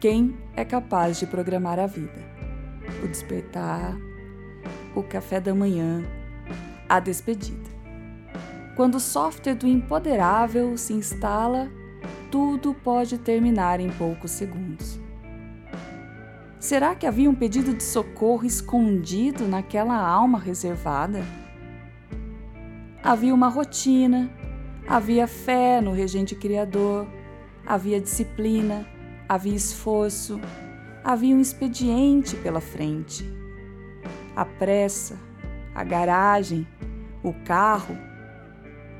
Quem é capaz de programar a vida? O despertar, o café da manhã, a despedida. Quando o software do impoderável se instala, tudo pode terminar em poucos segundos. Será que havia um pedido de socorro escondido naquela alma reservada? Havia uma rotina, havia fé no regente criador, havia disciplina, havia esforço, havia um expediente pela frente. A pressa, a garagem, o carro,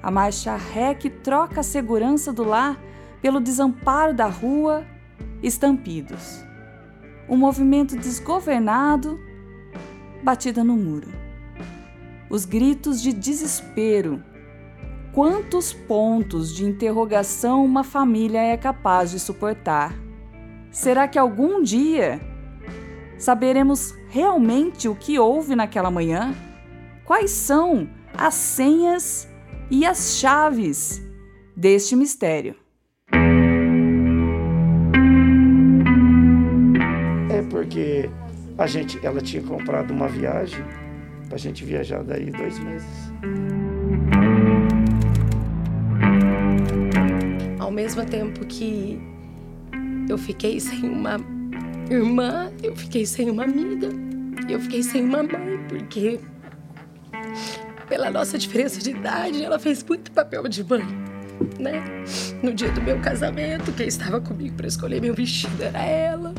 a marcha ré que troca a segurança do lar pelo desamparo da rua, estampidos um movimento desgovernado, batida no muro. Os gritos de desespero. Quantos pontos de interrogação uma família é capaz de suportar? Será que algum dia saberemos realmente o que houve naquela manhã? Quais são as senhas e as chaves deste mistério? porque a gente, ela tinha comprado uma viagem para a gente viajar daí dois meses. Ao mesmo tempo que eu fiquei sem uma irmã, eu fiquei sem uma amiga, eu fiquei sem uma mãe, porque pela nossa diferença de idade, ela fez muito papel de mãe, né? No dia do meu casamento, quem estava comigo para escolher meu vestido era ela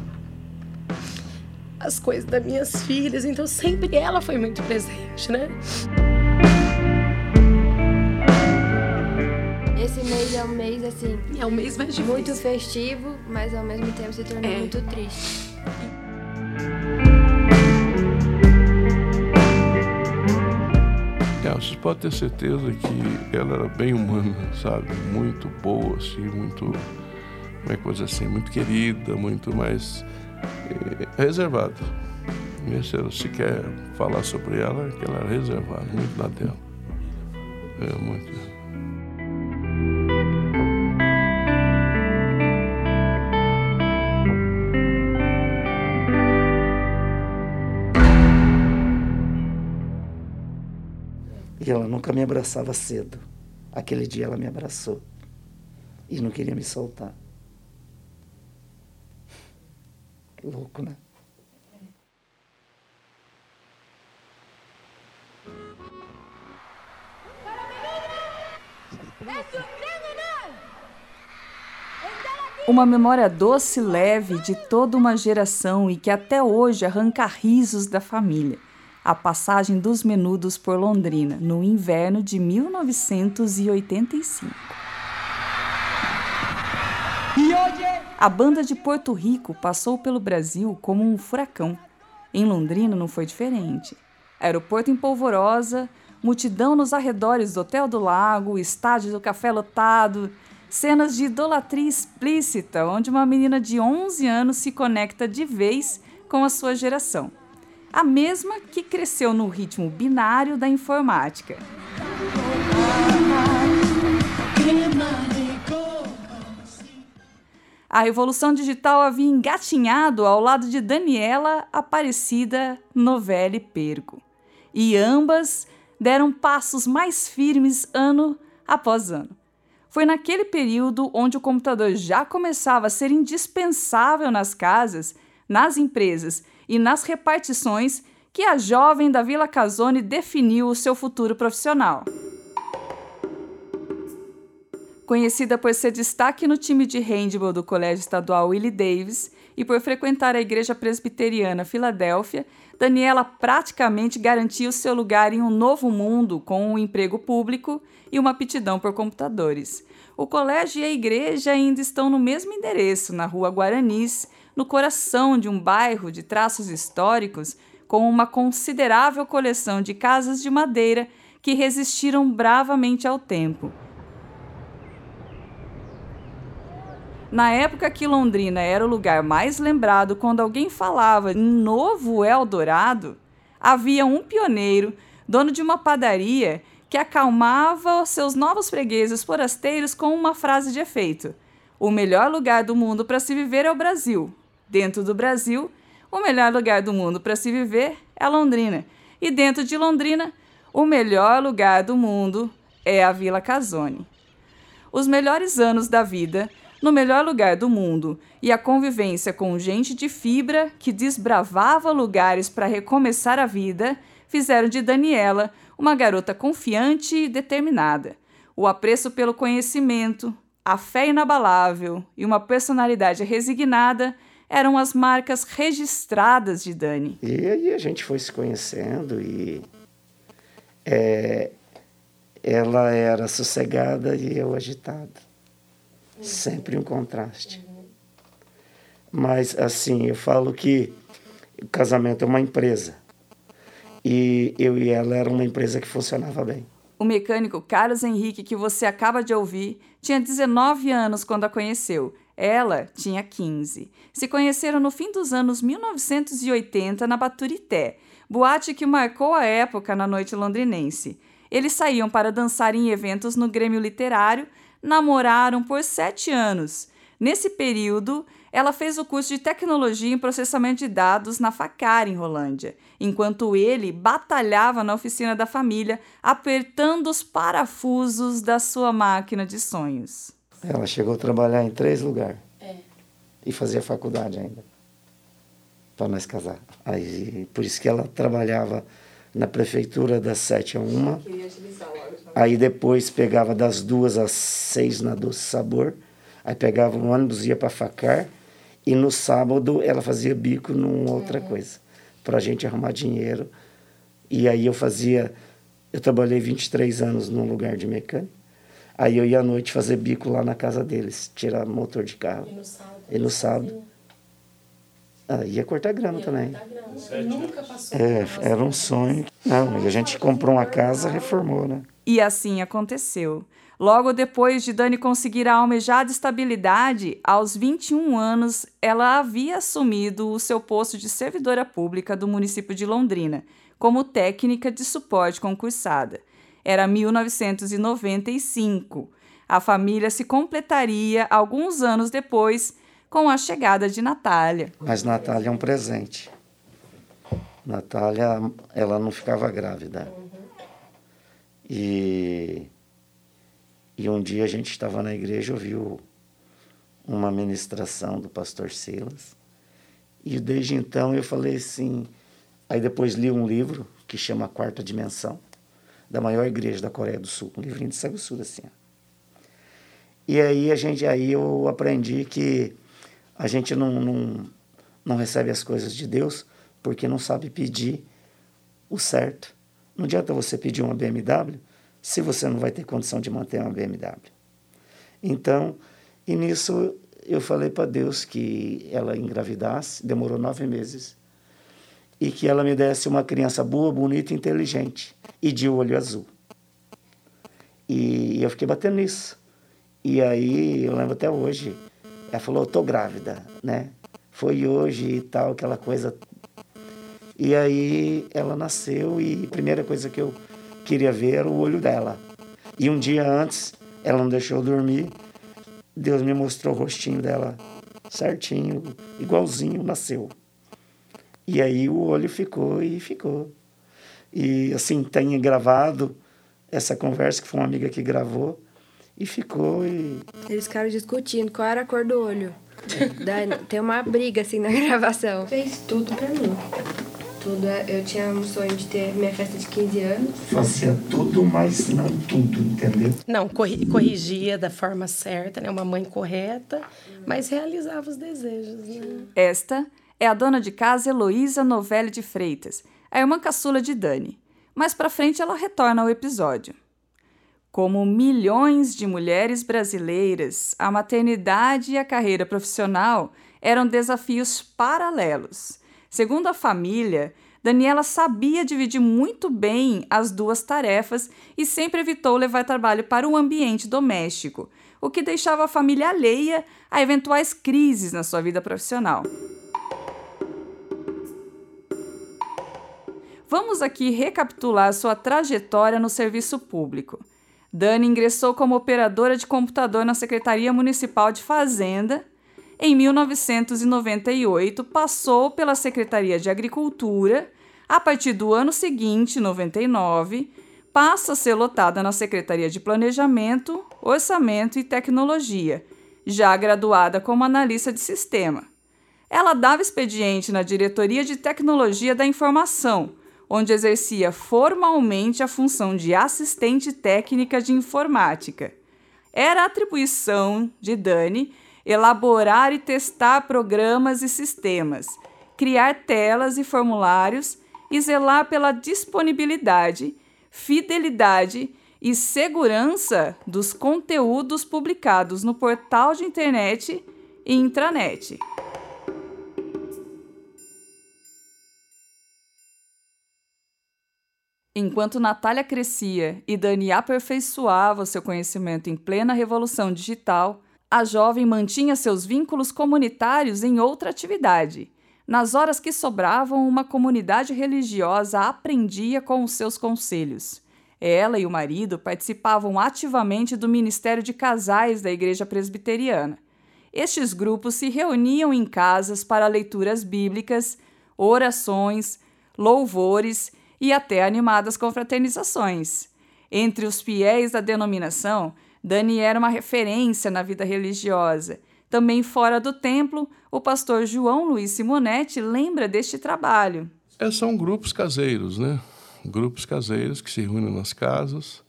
as coisas das minhas filhas, então sempre ela foi muito presente, né? Esse mês é um mês assim. É um mês mais difícil. Muito festivo, mas ao mesmo tempo se torna é. muito triste. É, vocês podem ter certeza que ela era bem humana, sabe? Muito boa, assim, muito. Como é coisa assim? Muito querida, muito mais é reservada. Se quer falar sobre ela, que ela é reservada, muito na dela. É muito. Nunca me abraçava cedo. Aquele dia ela me abraçou e não queria me soltar. Louco, né? Uma memória doce e leve de toda uma geração e que até hoje arranca risos da família. A passagem dos menudos por Londrina, no inverno de 1985. E hoje a banda de Porto Rico passou pelo Brasil como um furacão. Em Londrina não foi diferente. Aeroporto em polvorosa, multidão nos arredores do Hotel do Lago, estádio do café lotado, cenas de idolatria explícita, onde uma menina de 11 anos se conecta de vez com a sua geração. A mesma que cresceu no ritmo binário da informática. A revolução digital havia engatinhado ao lado de Daniela, Aparecida, Novelle Pergo. E ambas deram passos mais firmes ano após ano. Foi naquele período onde o computador já começava a ser indispensável nas casas, nas empresas e nas repartições que a jovem da Vila Casone definiu o seu futuro profissional. Conhecida por ser destaque no time de handball do Colégio Estadual Willie Davis e por frequentar a Igreja Presbiteriana Filadélfia, Daniela praticamente garantiu seu lugar em um novo mundo com um emprego público e uma aptidão por computadores. O colégio e a igreja ainda estão no mesmo endereço, na Rua Guaranis, no coração de um bairro de traços históricos, com uma considerável coleção de casas de madeira que resistiram bravamente ao tempo Na época que Londrina era o lugar mais lembrado quando alguém falava em Novo Eldorado, havia um pioneiro, dono de uma padaria, que acalmava seus novos fregueses forasteiros com uma frase de efeito: O melhor lugar do mundo para se viver é o Brasil. Dentro do Brasil, o melhor lugar do mundo para se viver é Londrina. E dentro de Londrina, o melhor lugar do mundo é a Vila Casone. Os melhores anos da vida no melhor lugar do mundo e a convivência com gente de fibra que desbravava lugares para recomeçar a vida fizeram de Daniela uma garota confiante e determinada. O apreço pelo conhecimento, a fé inabalável e uma personalidade resignada eram as marcas registradas de Dani. E aí a gente foi se conhecendo e é, ela era sossegada e eu agitado. Sempre um contraste. Mas, assim, eu falo que o casamento é uma empresa. E eu e ela era uma empresa que funcionava bem. O mecânico Carlos Henrique, que você acaba de ouvir, tinha 19 anos quando a conheceu. Ela tinha 15. Se conheceram no fim dos anos 1980 na Baturité, boate que marcou a época na noite londrinense. Eles saíam para dançar em eventos no Grêmio Literário, namoraram por sete anos. Nesse período, ela fez o curso de tecnologia em processamento de dados na Facar, em Rolândia, enquanto ele batalhava na oficina da família, apertando os parafusos da sua máquina de sonhos. Ela chegou a trabalhar em três lugares. É. E fazia faculdade ainda. Para nós casar. Aí, por isso que ela trabalhava na prefeitura das sete a uma. Aí depois pegava das duas às seis na Doce Sabor. Aí pegava um ônibus, ia para Facar. E no sábado ela fazia bico numa outra uhum. coisa. Para a gente arrumar dinheiro. E aí eu fazia. Eu trabalhei 23 anos num lugar de mecânico. Aí eu ia à noite fazer bico lá na casa deles, tirar motor de carro. E no sábado? E no sábado. Ah, ia cortar grama ia também. Cortar grama. Nunca passou. É, era um sonho. Não, a gente comprou uma casa, reformou, né? E assim aconteceu. Logo depois de Dani conseguir a almejada estabilidade, aos 21 anos, ela havia assumido o seu posto de servidora pública do município de Londrina, como técnica de suporte concursada. Era 1995. A família se completaria alguns anos depois com a chegada de Natália. Mas Natália é um presente. Natália, ela não ficava grávida. E, e um dia a gente estava na igreja, ouviu uma ministração do pastor Silas. E desde então eu falei assim. Aí depois li um livro que chama Quarta Dimensão, da maior igreja da Coreia do Sul, um livrinho de Sagussura, assim. E aí a gente aí eu aprendi que a gente não, não, não recebe as coisas de Deus porque não sabe pedir o certo. Não adianta você pedir uma BMW se você não vai ter condição de manter uma BMW. Então, e nisso eu falei para Deus que ela engravidasse, demorou nove meses, e que ela me desse uma criança boa, bonita, inteligente e de olho azul. E eu fiquei batendo nisso. E aí, eu lembro até hoje, ela falou, tô grávida, né? Foi hoje e tal, aquela coisa. E aí ela nasceu e a primeira coisa que eu queria ver era o olho dela. E um dia antes, ela não deixou eu dormir, Deus me mostrou o rostinho dela certinho, igualzinho, nasceu. E aí o olho ficou e ficou. E assim, tenho gravado essa conversa, que foi uma amiga que gravou, e ficou e. Eles ficaram discutindo qual era a cor do olho. tem uma briga assim na gravação. Fez tudo pra mim. Tudo. É, eu tinha um sonho de ter minha festa de 15 anos. Fazia tudo, mas não tudo, entendeu? Não, corrigia da forma certa, né? Uma mãe correta, mas realizava os desejos, né? Esta é a dona de casa Heloísa Novelli de Freitas, a irmã caçula de Dani. Mais pra frente ela retorna ao episódio. Como milhões de mulheres brasileiras, a maternidade e a carreira profissional eram desafios paralelos. Segundo a família, Daniela sabia dividir muito bem as duas tarefas e sempre evitou levar trabalho para o ambiente doméstico, o que deixava a família alheia a eventuais crises na sua vida profissional. Vamos aqui recapitular sua trajetória no serviço público. Dani ingressou como operadora de computador na Secretaria Municipal de Fazenda. Em 1998, passou pela Secretaria de Agricultura. A partir do ano seguinte, 99, passa a ser lotada na Secretaria de Planejamento, Orçamento e Tecnologia, já graduada como analista de sistema. Ela dava expediente na Diretoria de Tecnologia da Informação, onde exercia formalmente a função de assistente técnica de informática. Era atribuição de Dani elaborar e testar programas e sistemas, criar telas e formulários e zelar pela disponibilidade, fidelidade e segurança dos conteúdos publicados no portal de internet e intranet. Enquanto Natália crescia e Dani aperfeiçoava seu conhecimento em plena revolução digital, a jovem mantinha seus vínculos comunitários em outra atividade. Nas horas que sobravam, uma comunidade religiosa aprendia com os seus conselhos. Ela e o marido participavam ativamente do Ministério de Casais da Igreja Presbiteriana. Estes grupos se reuniam em casas para leituras bíblicas, orações, louvores e até animadas confraternizações. Entre os fiéis da denominação, Dani era uma referência na vida religiosa. Também fora do templo, o pastor João Luiz Simonetti lembra deste trabalho. É, são grupos caseiros, né? Grupos caseiros que se reúnem nas casas.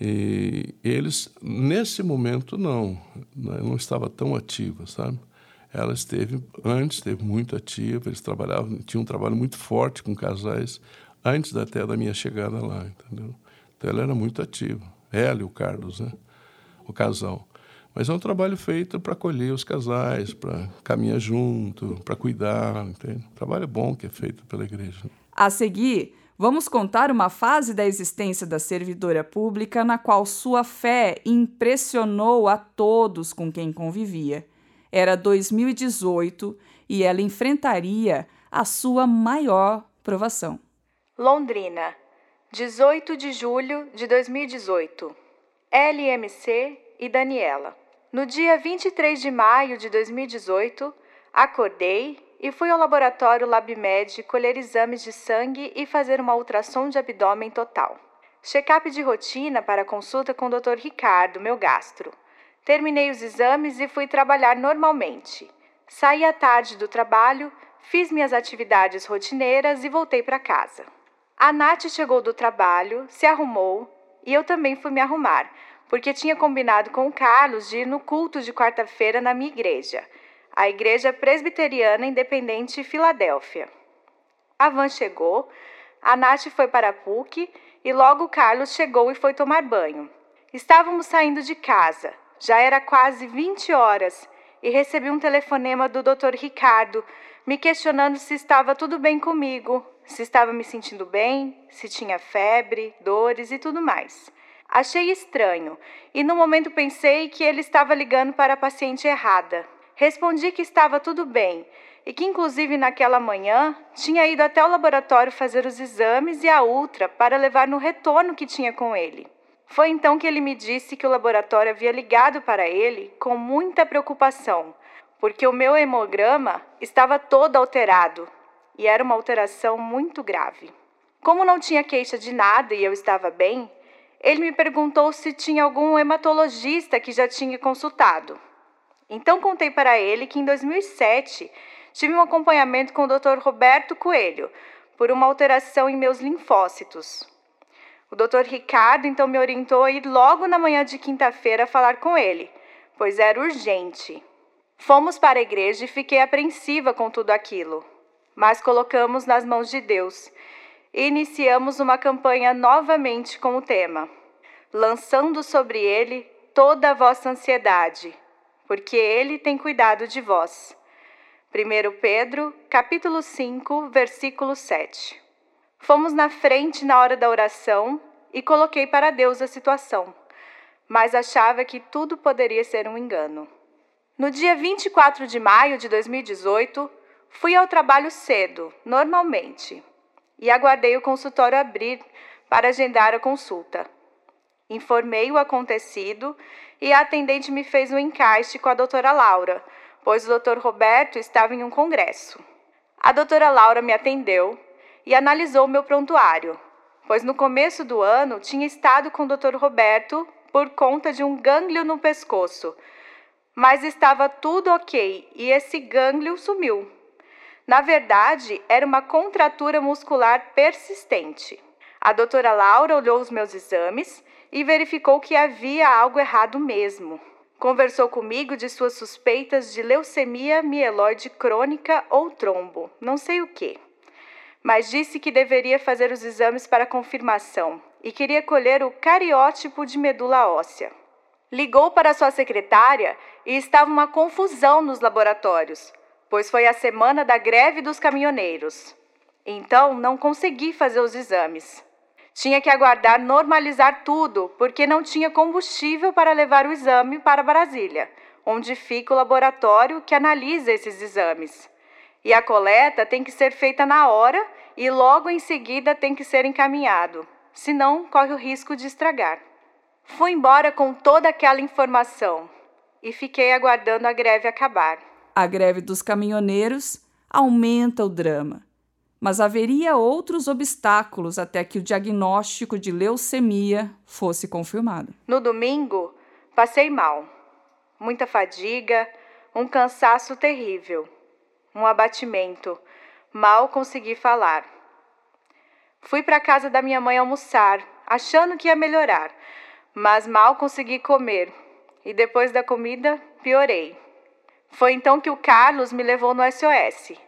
E eles, nesse momento, não. Não estava tão ativa, sabe? Ela esteve, antes, esteve muito ativa. Eles trabalhavam, tinham um trabalho muito forte com casais antes até da minha chegada lá, entendeu? Então ela era muito ativa. Ela e o Carlos, né? O casal. Mas é um trabalho feito para acolher os casais, para caminhar junto, para cuidar, entende? Trabalho bom que é feito pela igreja. A seguir, vamos contar uma fase da existência da servidora pública na qual sua fé impressionou a todos com quem convivia. Era 2018 e ela enfrentaria a sua maior provação. Londrina, 18 de julho de 2018. LMC e Daniela. No dia 23 de maio de 2018, acordei e fui ao laboratório LabMed colher exames de sangue e fazer uma ultrassom de abdômen total. Check-up de rotina para consulta com o Dr. Ricardo, meu gastro. Terminei os exames e fui trabalhar normalmente. Saí à tarde do trabalho, fiz minhas atividades rotineiras e voltei para casa. A Nath chegou do trabalho, se arrumou e eu também fui me arrumar, porque tinha combinado com o Carlos de ir no culto de quarta-feira na minha igreja, a Igreja Presbiteriana Independente Filadélfia. A van chegou, a Nath foi para a PUC e logo o Carlos chegou e foi tomar banho. Estávamos saindo de casa, já era quase 20 horas e recebi um telefonema do Dr. Ricardo me questionando se estava tudo bem comigo, se estava me sentindo bem, se tinha febre, dores e tudo mais. Achei estranho e no momento pensei que ele estava ligando para a paciente errada. Respondi que estava tudo bem e que, inclusive, naquela manhã tinha ido até o laboratório fazer os exames e a ultra para levar no retorno que tinha com ele. Foi então que ele me disse que o laboratório havia ligado para ele com muita preocupação, porque o meu hemograma estava todo alterado e era uma alteração muito grave. Como não tinha queixa de nada e eu estava bem, ele me perguntou se tinha algum hematologista que já tinha consultado. Então contei para ele que em 2007 tive um acompanhamento com o Dr. Roberto Coelho por uma alteração em meus linfócitos. O Dr. Ricardo então me orientou a ir logo na manhã de quinta-feira falar com ele, pois era urgente. Fomos para a igreja e fiquei apreensiva com tudo aquilo mas colocamos nas mãos de Deus e iniciamos uma campanha novamente com o tema: lançando sobre ele toda a vossa ansiedade, porque ele tem cuidado de vós. 1 Pedro, capítulo 5, versículo 7. Fomos na frente na hora da oração e coloquei para Deus a situação, mas achava que tudo poderia ser um engano. No dia 24 de maio de 2018, Fui ao trabalho cedo, normalmente, e aguardei o consultório abrir para agendar a consulta. Informei o acontecido e a atendente me fez um encaixe com a doutora Laura, pois o Dr. Roberto estava em um congresso. A doutora Laura me atendeu e analisou meu prontuário, pois no começo do ano tinha estado com o Dr. Roberto por conta de um gânglio no pescoço, mas estava tudo ok e esse gânglio sumiu. Na verdade, era uma contratura muscular persistente. A doutora Laura olhou os meus exames e verificou que havia algo errado mesmo. Conversou comigo de suas suspeitas de leucemia mieloide crônica ou trombo, não sei o que. Mas disse que deveria fazer os exames para confirmação e queria colher o cariótipo de medula óssea. Ligou para sua secretária e estava uma confusão nos laboratórios, pois foi a semana da greve dos caminhoneiros. Então não consegui fazer os exames. Tinha que aguardar normalizar tudo, porque não tinha combustível para levar o exame para Brasília, onde fica o laboratório que analisa esses exames. E a coleta tem que ser feita na hora e logo em seguida tem que ser encaminhado, senão corre o risco de estragar. Fui embora com toda aquela informação e fiquei aguardando a greve acabar. A greve dos caminhoneiros aumenta o drama mas haveria outros obstáculos até que o diagnóstico de leucemia fosse confirmado. No domingo, passei mal. Muita fadiga, um cansaço terrível, um abatimento. Mal consegui falar. Fui para a casa da minha mãe almoçar, achando que ia melhorar, mas mal consegui comer e depois da comida piorei. Foi então que o Carlos me levou no SOS.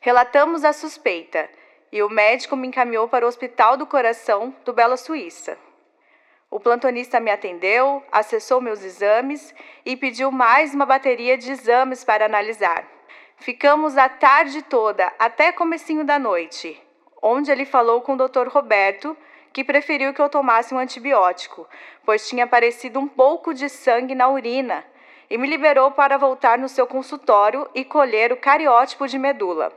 Relatamos a suspeita e o médico me encaminhou para o Hospital do Coração do Bela Suíça. O plantonista me atendeu, acessou meus exames e pediu mais uma bateria de exames para analisar. Ficamos a tarde toda, até comecinho da noite, onde ele falou com o Dr. Roberto, que preferiu que eu tomasse um antibiótico, pois tinha aparecido um pouco de sangue na urina, e me liberou para voltar no seu consultório e colher o cariótipo de medula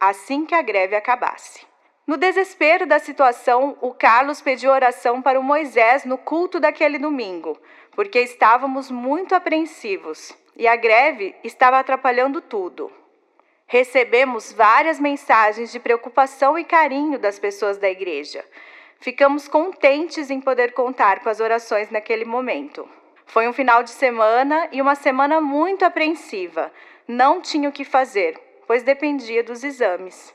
assim que a greve acabasse. No desespero da situação, o Carlos pediu oração para o Moisés no culto daquele domingo, porque estávamos muito apreensivos e a greve estava atrapalhando tudo. Recebemos várias mensagens de preocupação e carinho das pessoas da igreja. Ficamos contentes em poder contar com as orações naquele momento. Foi um final de semana e uma semana muito apreensiva. Não tinha o que fazer, pois dependia dos exames.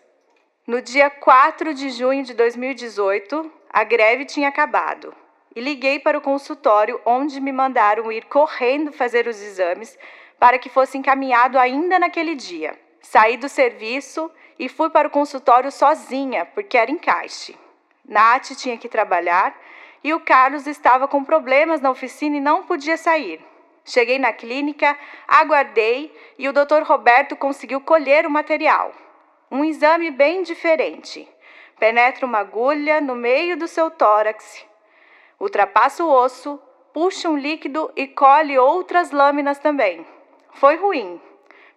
No dia 4 de junho de 2018, a greve tinha acabado e liguei para o consultório onde me mandaram ir correndo fazer os exames para que fosse encaminhado ainda naquele dia. Saí do serviço e fui para o consultório sozinha, porque era encaixe. Nath tinha que trabalhar e o Carlos estava com problemas na oficina e não podia sair. Cheguei na clínica, aguardei e o Dr. Roberto conseguiu colher o material. Um exame bem diferente. Penetra uma agulha no meio do seu tórax, ultrapassa o osso, puxa um líquido e colhe outras lâminas também. Foi ruim.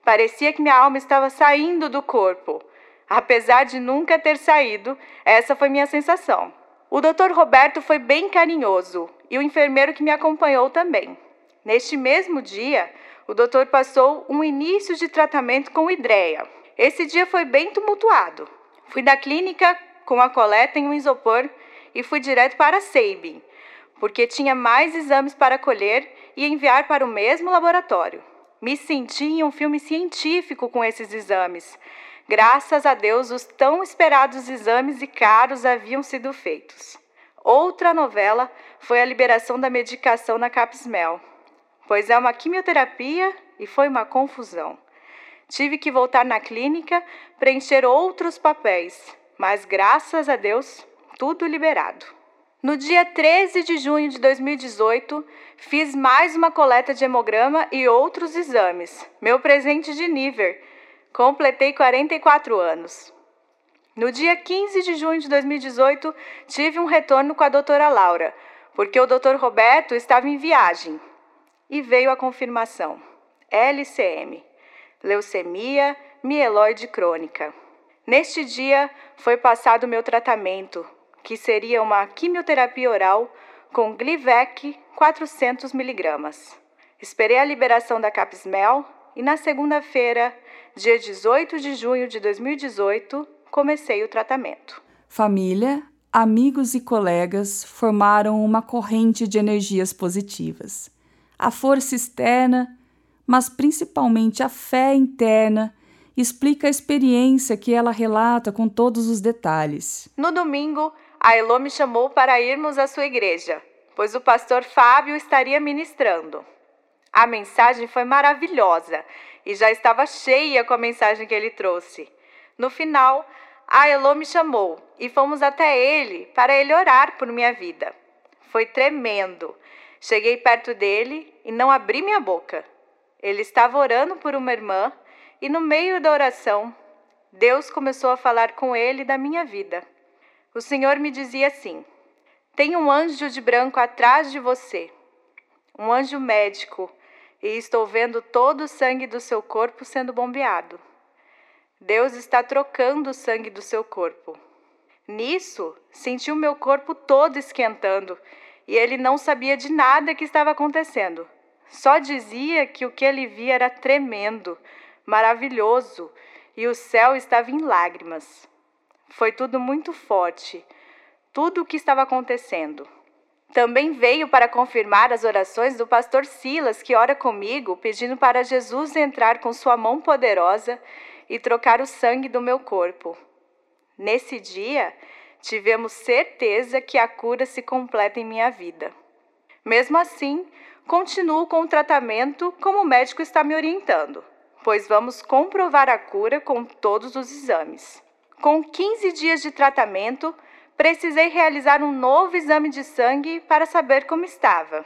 Parecia que minha alma estava saindo do corpo. Apesar de nunca ter saído, essa foi minha sensação. O Dr. Roberto foi bem carinhoso e o enfermeiro que me acompanhou também. Neste mesmo dia, o doutor passou um início de tratamento com hidreia. Esse dia foi bem tumultuado. Fui da clínica com a coleta em um isopor e fui direto para a Seibin, porque tinha mais exames para colher e enviar para o mesmo laboratório. Me senti em um filme científico com esses exames. Graças a Deus, os tão esperados exames e caros haviam sido feitos. Outra novela foi a liberação da medicação na Capsmel pois é uma quimioterapia e foi uma confusão. Tive que voltar na clínica, preencher outros papéis, mas graças a Deus, tudo liberado. No dia 13 de junho de 2018, fiz mais uma coleta de hemograma e outros exames. Meu presente de nível. Completei 44 anos. No dia 15 de junho de 2018, tive um retorno com a doutora Laura, porque o doutor Roberto estava em viagem e veio a confirmação: LCM, leucemia mieloide crônica. Neste dia foi passado o meu tratamento, que seria uma quimioterapia oral com Glivec 400 miligramas. Esperei a liberação da Capsmel e na segunda-feira, dia 18 de junho de 2018, comecei o tratamento. Família, amigos e colegas formaram uma corrente de energias positivas. A força externa, mas principalmente a fé interna, explica a experiência que ela relata com todos os detalhes. No domingo, a Elô me chamou para irmos à sua igreja, pois o pastor Fábio estaria ministrando. A mensagem foi maravilhosa e já estava cheia com a mensagem que ele trouxe. No final, a Elô me chamou e fomos até ele para ele orar por minha vida. Foi tremendo. Cheguei perto dele e não abri minha boca. Ele estava orando por uma irmã e no meio da oração, Deus começou a falar com ele da minha vida. O Senhor me dizia assim: Tem um anjo de branco atrás de você, um anjo médico, e estou vendo todo o sangue do seu corpo sendo bombeado. Deus está trocando o sangue do seu corpo. Nisso, senti o meu corpo todo esquentando e ele não sabia de nada que estava acontecendo. Só dizia que o que ele via era tremendo, maravilhoso e o céu estava em lágrimas. Foi tudo muito forte, tudo o que estava acontecendo. Também veio para confirmar as orações do pastor Silas, que ora comigo, pedindo para Jesus entrar com sua mão poderosa e trocar o sangue do meu corpo. Nesse dia, tivemos certeza que a cura se completa em minha vida. Mesmo assim, continuo com o tratamento como o médico está me orientando pois vamos comprovar a cura com todos os exames. Com 15 dias de tratamento, precisei realizar um novo exame de sangue para saber como estava.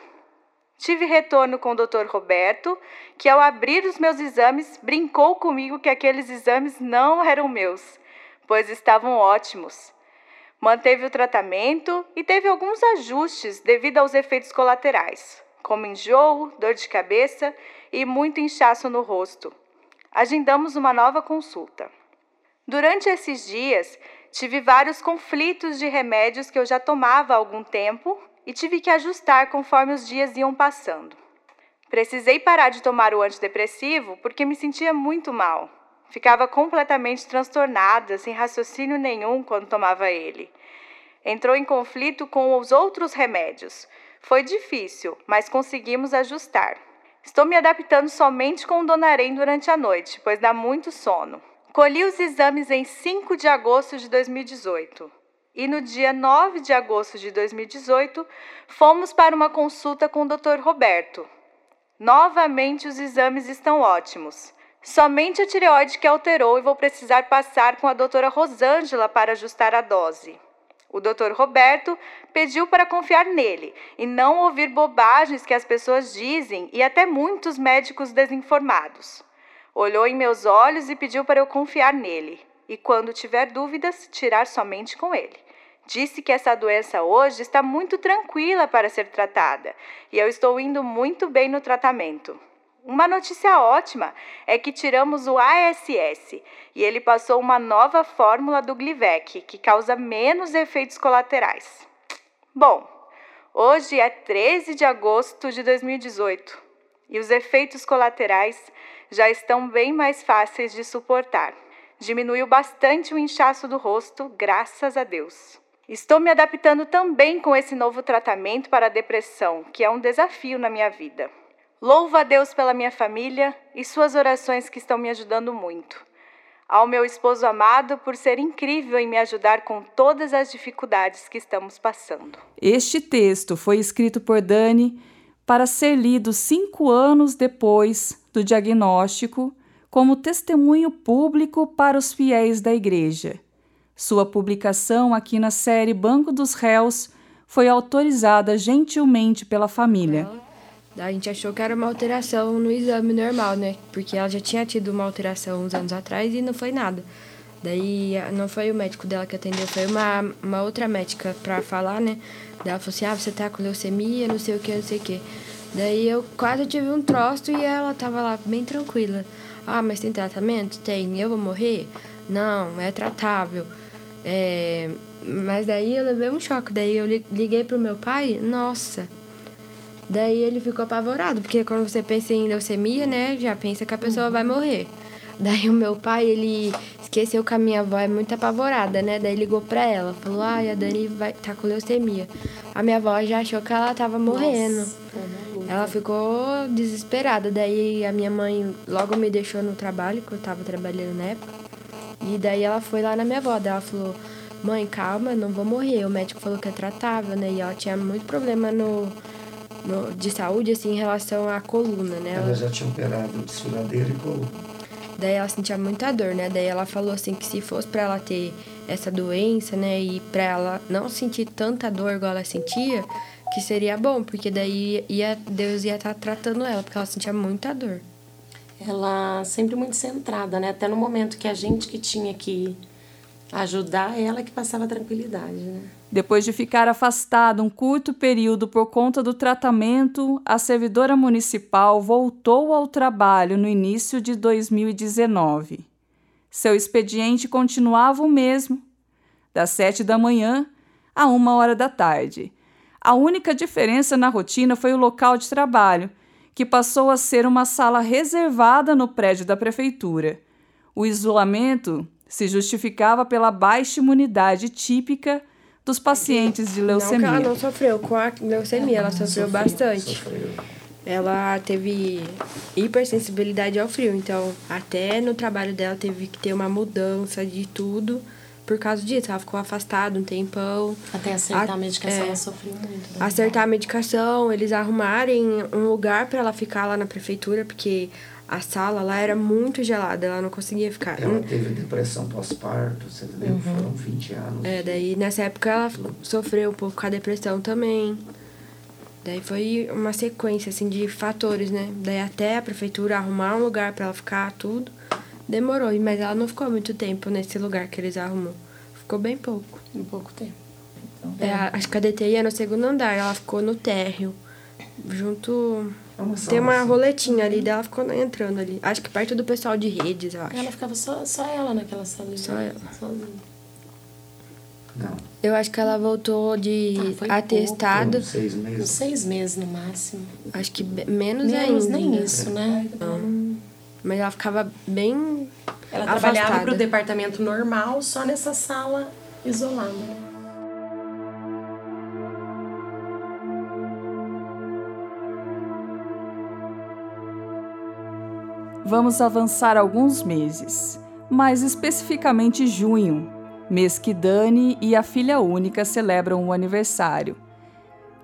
Tive retorno com o Dr. Roberto, que ao abrir os meus exames brincou comigo que aqueles exames não eram meus, pois estavam ótimos. Manteve o tratamento e teve alguns ajustes devido aos efeitos colaterais, como enjoo, dor de cabeça e muito inchaço no rosto agendamos uma nova consulta. Durante esses dias, tive vários conflitos de remédios que eu já tomava há algum tempo e tive que ajustar conforme os dias iam passando. Precisei parar de tomar o antidepressivo porque me sentia muito mal. Ficava completamente transtornada, sem raciocínio nenhum quando tomava ele. Entrou em conflito com os outros remédios. Foi difícil, mas conseguimos ajustar. Estou me adaptando somente com o Donarém durante a noite, pois dá muito sono. Colhi os exames em 5 de agosto de 2018 e no dia 9 de agosto de 2018 fomos para uma consulta com o Dr. Roberto. Novamente os exames estão ótimos. Somente a tireoide que alterou e vou precisar passar com a doutora Rosângela para ajustar a dose. O Dr. Roberto pediu para confiar nele e não ouvir bobagens que as pessoas dizem e até muitos médicos desinformados. Olhou em meus olhos e pediu para eu confiar nele e, quando tiver dúvidas, tirar somente com ele. Disse que essa doença hoje está muito tranquila para ser tratada e eu estou indo muito bem no tratamento. Uma notícia ótima é que tiramos o ASS e ele passou uma nova fórmula do Glivec, que causa menos efeitos colaterais. Bom, hoje é 13 de agosto de 2018 e os efeitos colaterais já estão bem mais fáceis de suportar. Diminuiu bastante o inchaço do rosto, graças a Deus. Estou me adaptando também com esse novo tratamento para a depressão, que é um desafio na minha vida. Louvo a Deus pela minha família e suas orações que estão me ajudando muito. Ao meu esposo amado por ser incrível em me ajudar com todas as dificuldades que estamos passando. Este texto foi escrito por Dani para ser lido cinco anos depois do diagnóstico, como testemunho público para os fiéis da Igreja. Sua publicação aqui na série Banco dos Réus foi autorizada gentilmente pela família. A gente achou que era uma alteração no exame normal, né? Porque ela já tinha tido uma alteração uns anos atrás e não foi nada. Daí não foi o médico dela que atendeu, foi uma, uma outra médica pra falar, né? Daí ela falou assim: ah, você tá com leucemia, não sei o que, não sei o que. Daí eu quase tive um troço e ela tava lá bem tranquila. Ah, mas tem tratamento? Tem. Eu vou morrer? Não, é tratável. É... Mas daí eu levei um choque. Daí eu liguei pro meu pai, nossa Daí ele ficou apavorado, porque quando você pensa em leucemia, né, já pensa que a pessoa vai morrer. Daí o meu pai, ele esqueceu que a minha avó é muito apavorada, né? Daí ligou pra ela, falou: "Ai, a Dani vai tá com leucemia". A minha avó já achou que ela tava morrendo. Nossa, Ela ficou desesperada. Daí a minha mãe logo me deixou no trabalho, que eu tava trabalhando na época. E daí ela foi lá na minha avó. Daí ela falou: Mãe, calma, não vou morrer. O médico falou que é tratável, né? E ela tinha muito problema no, no- de saúde, assim, em relação à coluna, né? Ela já tinha operado desfiladeira e coluna. Daí ela sentia muita dor, né? Daí ela falou assim que se fosse pra ela ter essa doença, né, e pra ela não sentir tanta dor igual ela sentia, que seria bom, porque daí ia, Deus ia estar tratando ela, porque ela sentia muita dor. Ela sempre muito centrada, né? Até no momento que a gente que tinha que ajudar, ela que passava tranquilidade, né? Depois de ficar afastada um curto período por conta do tratamento, a servidora municipal voltou ao trabalho no início de 2019. Seu expediente continuava o mesmo, das sete da manhã a uma hora da tarde. A única diferença na rotina foi o local de trabalho, que passou a ser uma sala reservada no prédio da prefeitura. O isolamento se justificava pela baixa imunidade típica dos pacientes de Não leucemia. ela não sofreu com a leucemia, ela sofreu bastante. Sofreu. Ela teve hipersensibilidade ao frio, então até no trabalho dela teve que ter uma mudança de tudo por causa disso. Ela ficou afastada um tempão. Até acertar A- a medicação, é. ela sofreu muito. né? acertar a medicação, eles arrumarem um lugar para ela ficar lá na prefeitura, porque a sala lá era muito gelada, ela não conseguia ficar. Ela teve depressão pós-parto, você entendeu? Uhum. Foram 20 anos. É, daí nessa época ela sofreu um pouco com a depressão também. Daí foi uma sequência assim de fatores, né? Daí até a prefeitura arrumar um lugar para ela ficar tudo, demorou, mas ela não ficou muito tempo nesse lugar que eles arrumou. Ficou bem pouco. Em pouco tempo. É, a- acho que a DTI é no segundo andar, ela ficou no térreo. Junto. Tem uma assim. roletinha ali, dela ficou entrando ali. Acho que perto do pessoal de redes, eu acho. Ela ficava só, só ela naquela sala. Só ela. Sozinha. Não, Eu acho que ela voltou de Ah, atestado. seis Uns meses. seis meses no máximo. Acho que menos, Menos ainda. nem isso, né? Mas ela ficava bem. Ela afastada. trabalhava para o departamento normal, só nessa sala isolada. Vamos avançar alguns meses, mais especificamente junho, mês que Dani e a filha única celebram o aniversário.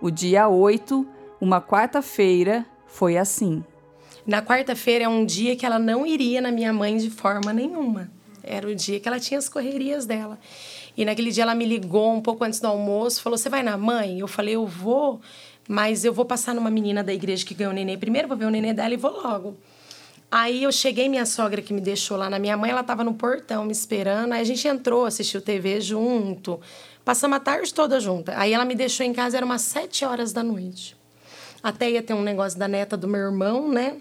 O dia 8, uma quarta-feira, foi assim. Na quarta-feira é um dia que ela não iria na minha mãe de forma nenhuma. Era o dia que ela tinha as correrias dela. E naquele dia ela me ligou um pouco antes do almoço, falou: "Você vai na mãe?" Eu falei: "Eu vou, mas eu vou passar numa menina da igreja que ganhou o neném primeiro, vou ver o neném dela e vou logo." Aí eu cheguei, minha sogra que me deixou lá na minha mãe, ela estava no portão me esperando. Aí a gente entrou, assistiu TV junto. Passamos a tarde toda junta. Aí ela me deixou em casa, era umas sete horas da noite. Até ia ter um negócio da neta do meu irmão, né?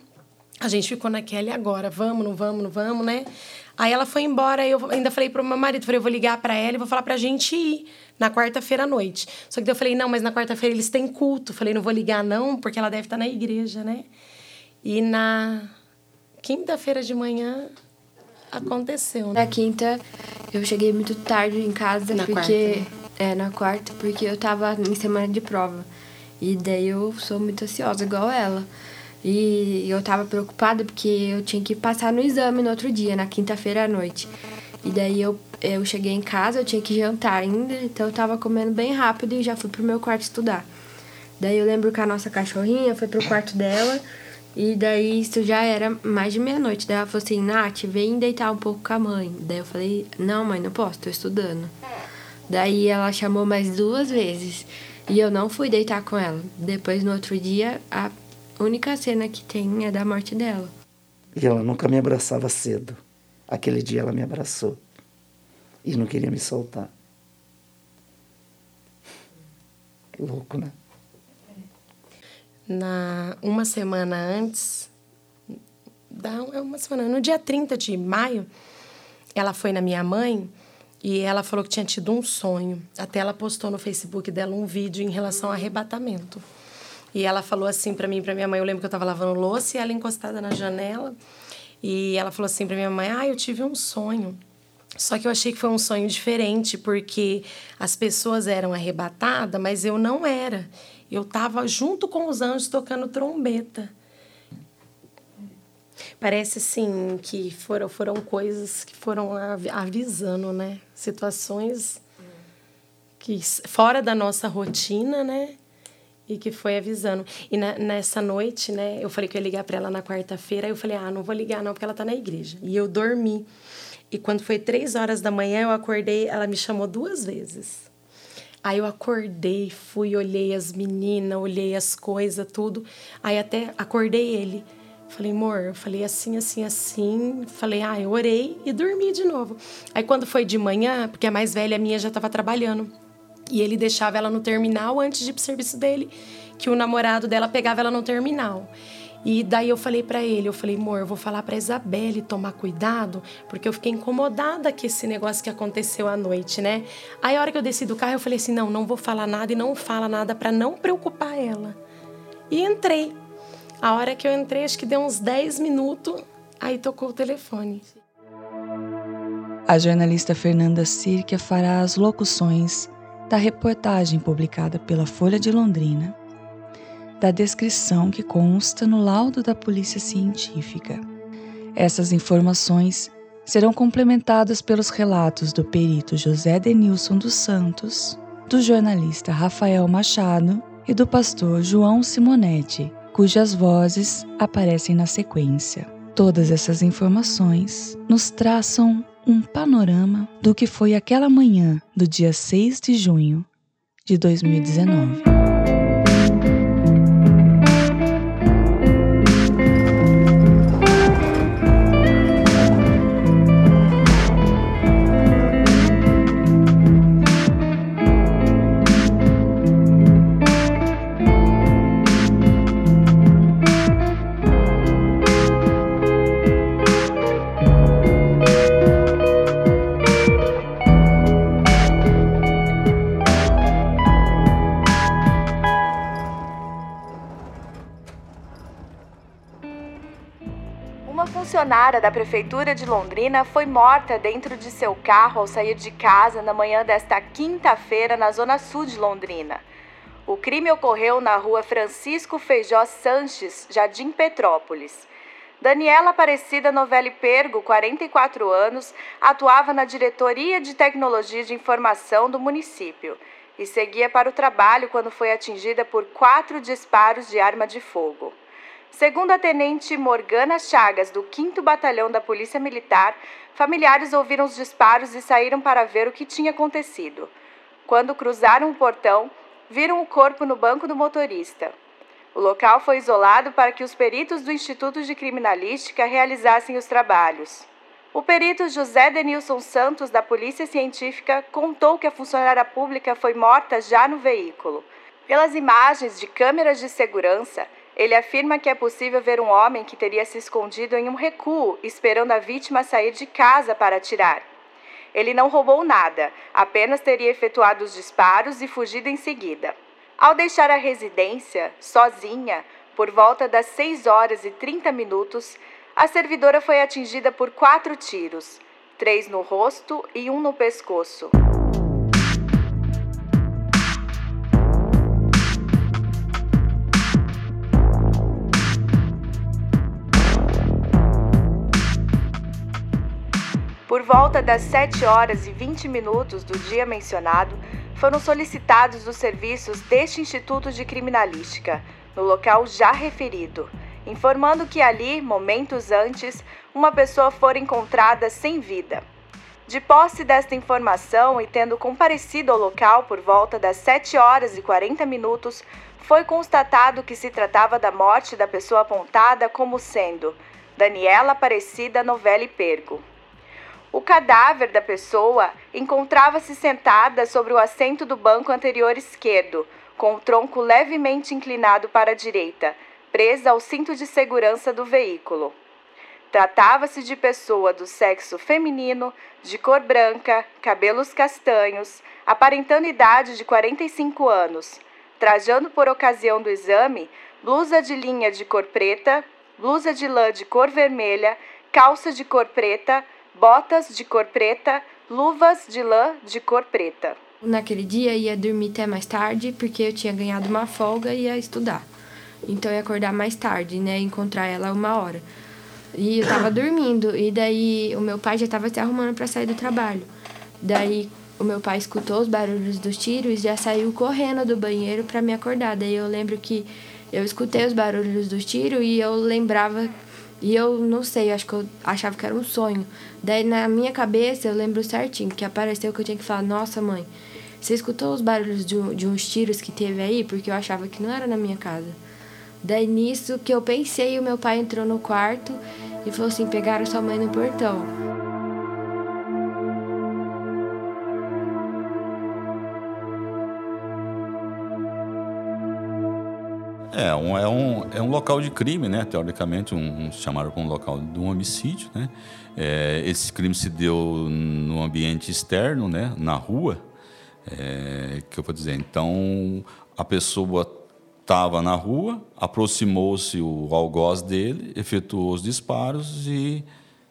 A gente ficou naquela e agora, vamos, não vamos, não vamos, né? Aí ela foi embora, aí eu ainda falei pro meu marido, falei, eu vou ligar para ela e vou falar pra gente ir na quarta-feira à noite. Só que daí eu falei, não, mas na quarta-feira eles têm culto. Falei, não vou ligar não, porque ela deve estar na igreja, né? E na quinta-feira de manhã aconteceu, né? Na quinta, eu cheguei muito tarde em casa, Na porque. quarta, É, na quarta, porque eu tava em semana de prova. E daí eu sou muito ansiosa, igual ela. E eu tava preocupada porque eu tinha que passar no exame no outro dia, na quinta-feira à noite. E daí eu, eu cheguei em casa, eu tinha que jantar ainda, então eu tava comendo bem rápido e já fui pro meu quarto estudar. Daí eu lembro que a nossa cachorrinha foi pro quarto dela e daí isso já era mais de meia-noite. Daí ela falou assim, Nath, vem deitar um pouco com a mãe. Daí eu falei, não mãe, não posso, tô estudando. Daí ela chamou mais duas vezes e eu não fui deitar com ela. Depois no outro dia, a única cena que tem é da morte dela. E ela nunca me abraçava cedo. Aquele dia ela me abraçou. E não queria me soltar. Louco, né? Na uma semana antes, da, é uma semana, no dia 30 de maio, ela foi na minha mãe e ela falou que tinha tido um sonho. Até ela postou no Facebook dela um vídeo em relação ao arrebatamento. E ela falou assim para mim, para minha mãe, eu lembro que eu estava lavando louça e ela encostada na janela. E ela falou assim para minha mãe: "Ah, eu tive um sonho". Só que eu achei que foi um sonho diferente, porque as pessoas eram arrebatadas, mas eu não era. Eu estava junto com os anjos tocando trombeta. Parece assim que foram, foram coisas que foram avisando, né? Situações que fora da nossa rotina, né? E que foi avisando. E na, nessa noite, né? Eu falei que eu ia ligar para ela na quarta-feira. Eu falei, ah, não vou ligar não, porque ela tá na igreja. E eu dormi. E quando foi três horas da manhã, eu acordei, ela me chamou duas vezes. Aí eu acordei, fui, olhei as meninas, olhei as coisas, tudo. Aí até acordei ele. Falei, amor, eu falei assim, assim, assim. Falei, ah, eu orei e dormi de novo. Aí quando foi de manhã, porque a mais velha minha já estava trabalhando. E ele deixava ela no terminal antes de ir pro serviço dele, que o namorado dela pegava ela no terminal. E daí eu falei para ele, eu falei, amor, eu vou falar para Isabelle tomar cuidado, porque eu fiquei incomodada com esse negócio que aconteceu à noite, né? Aí a hora que eu desci do carro, eu falei assim, não, não vou falar nada e não fala nada para não preocupar ela. E entrei. A hora que eu entrei, acho que deu uns 10 minutos, aí tocou o telefone. A jornalista Fernanda Circa fará as locuções da reportagem publicada pela Folha de Londrina da descrição que consta no laudo da Polícia Científica. Essas informações serão complementadas pelos relatos do perito José Denilson dos Santos, do jornalista Rafael Machado e do pastor João Simonetti, cujas vozes aparecem na sequência. Todas essas informações nos traçam um panorama do que foi aquela manhã do dia 6 de junho de 2019. Funcionária da Prefeitura de Londrina foi morta dentro de seu carro ao sair de casa na manhã desta quinta-feira na zona sul de Londrina. O crime ocorreu na rua Francisco Feijó Sanches, Jardim Petrópolis. Daniela Aparecida Novelli Pergo, 44 anos, atuava na Diretoria de Tecnologia de Informação do município e seguia para o trabalho quando foi atingida por quatro disparos de arma de fogo. Segundo a tenente Morgana Chagas, do 5 Batalhão da Polícia Militar, familiares ouviram os disparos e saíram para ver o que tinha acontecido. Quando cruzaram o portão, viram o corpo no banco do motorista. O local foi isolado para que os peritos do Instituto de Criminalística realizassem os trabalhos. O perito José Denilson Santos, da Polícia Científica, contou que a funcionária pública foi morta já no veículo. Pelas imagens de câmeras de segurança, ele afirma que é possível ver um homem que teria se escondido em um recuo, esperando a vítima sair de casa para atirar. Ele não roubou nada, apenas teria efetuado os disparos e fugido em seguida. Ao deixar a residência, sozinha, por volta das 6 horas e 30 minutos, a servidora foi atingida por quatro tiros, três no rosto e um no pescoço. Por volta das 7 horas e 20 minutos do dia mencionado, foram solicitados os serviços deste Instituto de Criminalística, no local já referido, informando que ali, momentos antes, uma pessoa fora encontrada sem vida. De posse desta informação e tendo comparecido ao local por volta das 7 horas e 40 minutos, foi constatado que se tratava da morte da pessoa apontada como sendo Daniela Aparecida Novelli Pergo. O cadáver da pessoa encontrava-se sentada sobre o assento do banco anterior esquerdo, com o tronco levemente inclinado para a direita, presa ao cinto de segurança do veículo. Tratava-se de pessoa do sexo feminino, de cor branca, cabelos castanhos, aparentando idade de 45 anos, trajando por ocasião do exame blusa de linha de cor preta, blusa de lã de cor vermelha, calça de cor preta, botas de cor preta, luvas de lã de cor preta. Naquele dia ia dormir até mais tarde, porque eu tinha ganhado uma folga e ia estudar. Então ia acordar mais tarde, né? Encontrar ela uma hora. E eu tava dormindo. E daí o meu pai já tava se arrumando para sair do trabalho. Daí o meu pai escutou os barulhos dos tiros e já saiu correndo do banheiro para me acordar. Daí eu lembro que eu escutei os barulhos dos tiros e eu lembrava. E eu não sei, acho que eu achava que era um sonho. Daí na minha cabeça eu lembro certinho que apareceu que eu tinha que falar: Nossa, mãe, você escutou os barulhos de, de uns tiros que teve aí? Porque eu achava que não era na minha casa. Daí nisso que eu pensei, o meu pai entrou no quarto e falou assim: pegaram sua mãe no portão. É, um, é, um, é um local de crime, né? Teoricamente, um, um chamaram um local de um homicídio, né? É, esse crime se deu no ambiente externo, né? Na rua, é, que eu vou dizer. Então, a pessoa estava na rua, aproximou-se o algoz dele, efetuou os disparos e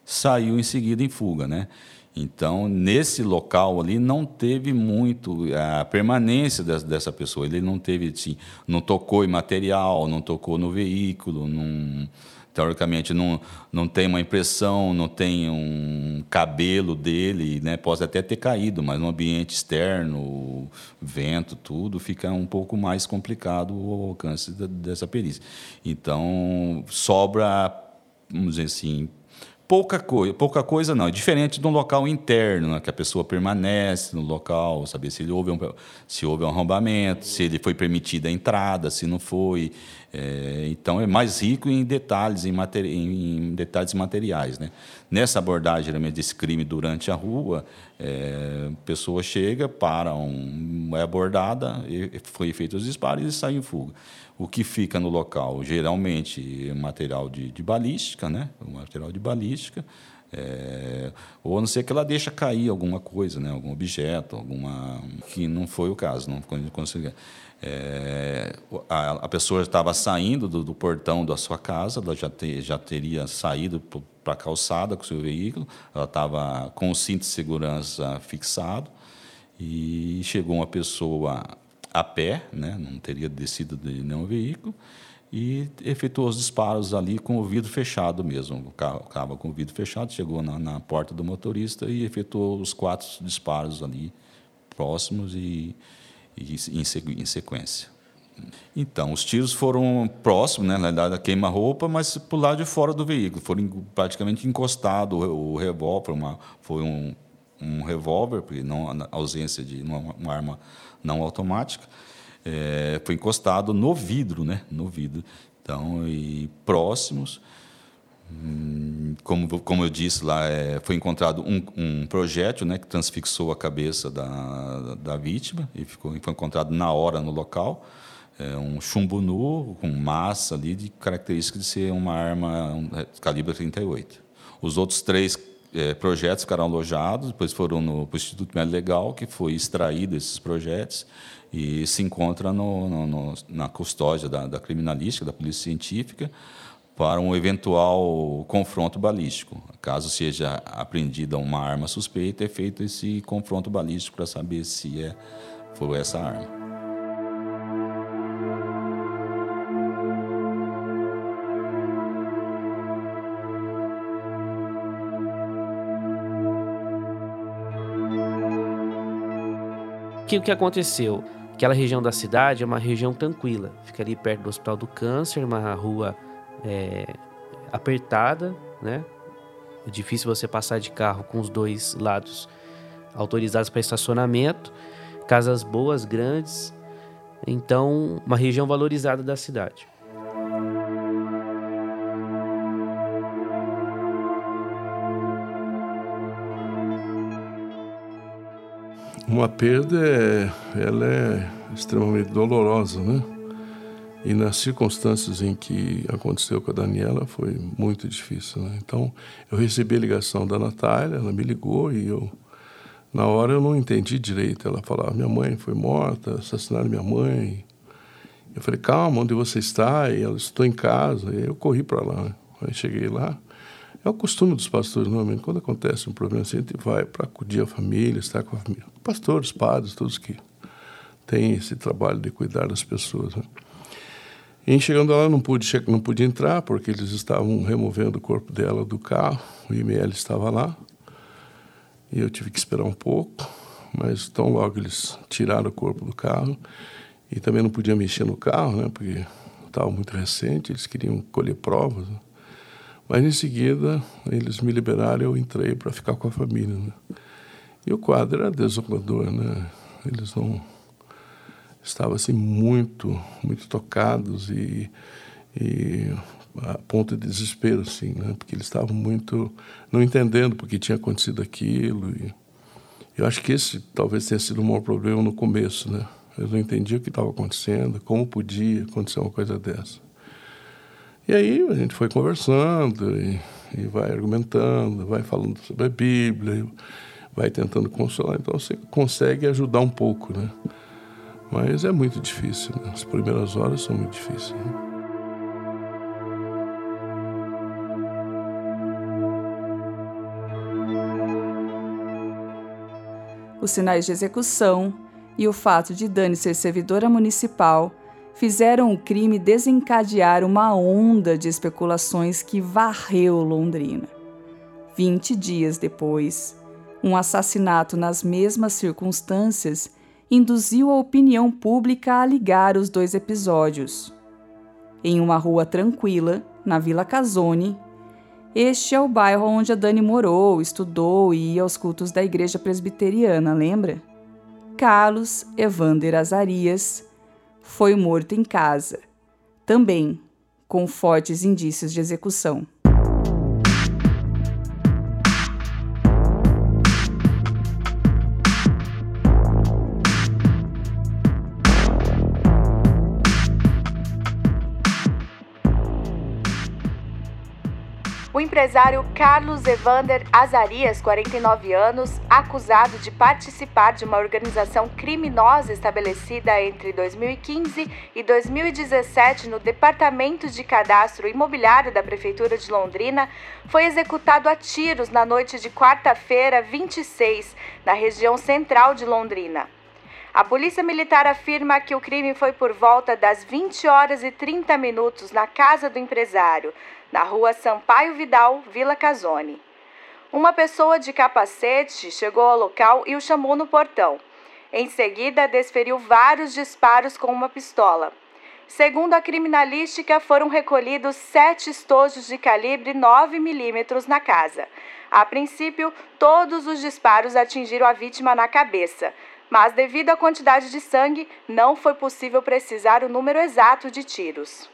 saiu em seguida em fuga, né? Então, nesse local ali, não teve muito a permanência dessa, pessoa. Ele não teve, assim, não tocou em material, não tocou no veículo, não, teoricamente não, não tem uma impressão, não tem um cabelo dele, né? Pode até ter caído, mas no ambiente externo, vento, tudo, fica um pouco mais complicado o alcance dessa perícia. Então, sobra, vamos dizer assim, pouca coisa, pouca coisa não, é diferente de um local interno, né, que a pessoa permanece no local, saber se houve um, se houve um arrombamento, se ele foi permitida a entrada, se não foi. É, então é mais rico em detalhes, em, materi em detalhes materiais, né? Nessa abordagem geralmente desse crime durante a rua, é, a pessoa chega, para um, é abordada, foi feito os disparos e sai em fuga o que fica no local, geralmente material de, de balística, né? material de balística, é, ou a não ser que ela deixa cair alguma coisa, né? algum objeto, alguma que não foi o caso, não consegui. É, a, a, pessoa estava saindo do, do, portão da sua casa, ela já, te, já teria saído para a calçada com o seu veículo, ela estava com o cinto de segurança fixado e chegou uma pessoa a pé, né? não teria descido de nenhum veículo, e efetuou os disparos ali com o vidro fechado mesmo. O carro estava com o vidro fechado, chegou na, na, porta do motorista e efetuou os quatro disparos ali próximos e, em, sequência. Então, os tiros foram próximos, né, na verdade, queima-roupa, mas por lado de fora do veículo. Foram praticamente encostados o, o revólver, uma, foi um, um revólver, porque não ausência de uma, uma arma não automática, é, foi encostado no vidro, né? No vidro. Então, e próximos, como, como eu disse lá, é, foi encontrado um, um, projétil né, que transfixou a cabeça da, da vítima e ficou, foi encontrado na hora no local. É, um chumbo nu com massa ali de característica de ser uma arma um, é, calibre 38. Os outros três é, projetos ficaram alojados, depois foram no Instituto Médio Legal, que foi extraído esses projetos e se encontra no, no, no, na custódia da, da criminalística, da polícia científica, para um eventual confronto balístico. Caso seja apreendida uma arma suspeita, é feito esse confronto balístico para saber se é, foi essa arma. o que aconteceu? Aquela região da cidade é uma região tranquila, fica ali perto do Hospital do Câncer, uma rua é, apertada, né? É difícil você passar de carro com os dois lados autorizados para estacionamento, casas boas, grandes, então uma região valorizada da cidade. Uma perda é, ela é extremamente dolorosa, né? E nas circunstâncias em que aconteceu com a Daniela foi muito difícil, né? Então, eu recebi a ligação da Natália, ela me ligou e eu na hora eu não entendi direito. Ela falava: "Minha mãe foi morta, assassinaram minha mãe". Eu falei, calma, onde você está? E ela, estou em casa. E eu corri para lá. Aí cheguei lá. É o costume dos pastores, normalmente, quando acontece um problema assim, a gente vai para acudir a família, estar com a família. Pastores, padres, todos que têm esse trabalho de cuidar das pessoas. Né? E chegando lá, não pude, não pude entrar, porque eles estavam removendo o corpo dela do carro, o IML estava lá, e eu tive que esperar um pouco, mas tão logo eles tiraram o corpo do carro, e também não podia mexer no carro, né, porque estava muito recente, eles queriam colher provas. Né? Mas em seguida, eles me liberaram e eu entrei para ficar com a família. Né? E o quadro era desolador, né? Eles não estavam assim muito, muito tocados e, e a ponto de desespero, assim, né? Porque eles estavam muito não entendendo porque tinha acontecido aquilo. E eu acho que esse talvez tenha sido o maior problema no começo, né? Eu não entendia o que estava acontecendo, como podia acontecer uma coisa dessa. E aí a gente foi conversando e, e vai argumentando, vai falando sobre a Bíblia, vai tentando consolar. Então você consegue ajudar um pouco, né? Mas é muito difícil. Né? As primeiras horas são muito difíceis. Né? Os sinais de execução e o fato de Dani ser servidora municipal fizeram o crime desencadear uma onda de especulações que varreu Londrina. Vinte dias depois, um assassinato nas mesmas circunstâncias induziu a opinião pública a ligar os dois episódios. Em uma rua tranquila, na Vila Casone, este é o bairro onde a Dani morou, estudou e ia aos cultos da igreja presbiteriana, lembra? Carlos Evander Azarias foi morto em casa, também com fortes indícios de execução. Empresário Carlos Evander Azarias, 49 anos, acusado de participar de uma organização criminosa estabelecida entre 2015 e 2017 no Departamento de Cadastro Imobiliário da Prefeitura de Londrina, foi executado a tiros na noite de quarta-feira, 26, na região central de Londrina. A Polícia Militar afirma que o crime foi por volta das 20 horas e 30 minutos na casa do empresário, na rua Sampaio Vidal, Vila Casone. Uma pessoa de capacete chegou ao local e o chamou no portão. Em seguida, desferiu vários disparos com uma pistola. Segundo a criminalística, foram recolhidos sete estojos de calibre 9 milímetros na casa. A princípio, todos os disparos atingiram a vítima na cabeça, mas devido à quantidade de sangue, não foi possível precisar o número exato de tiros.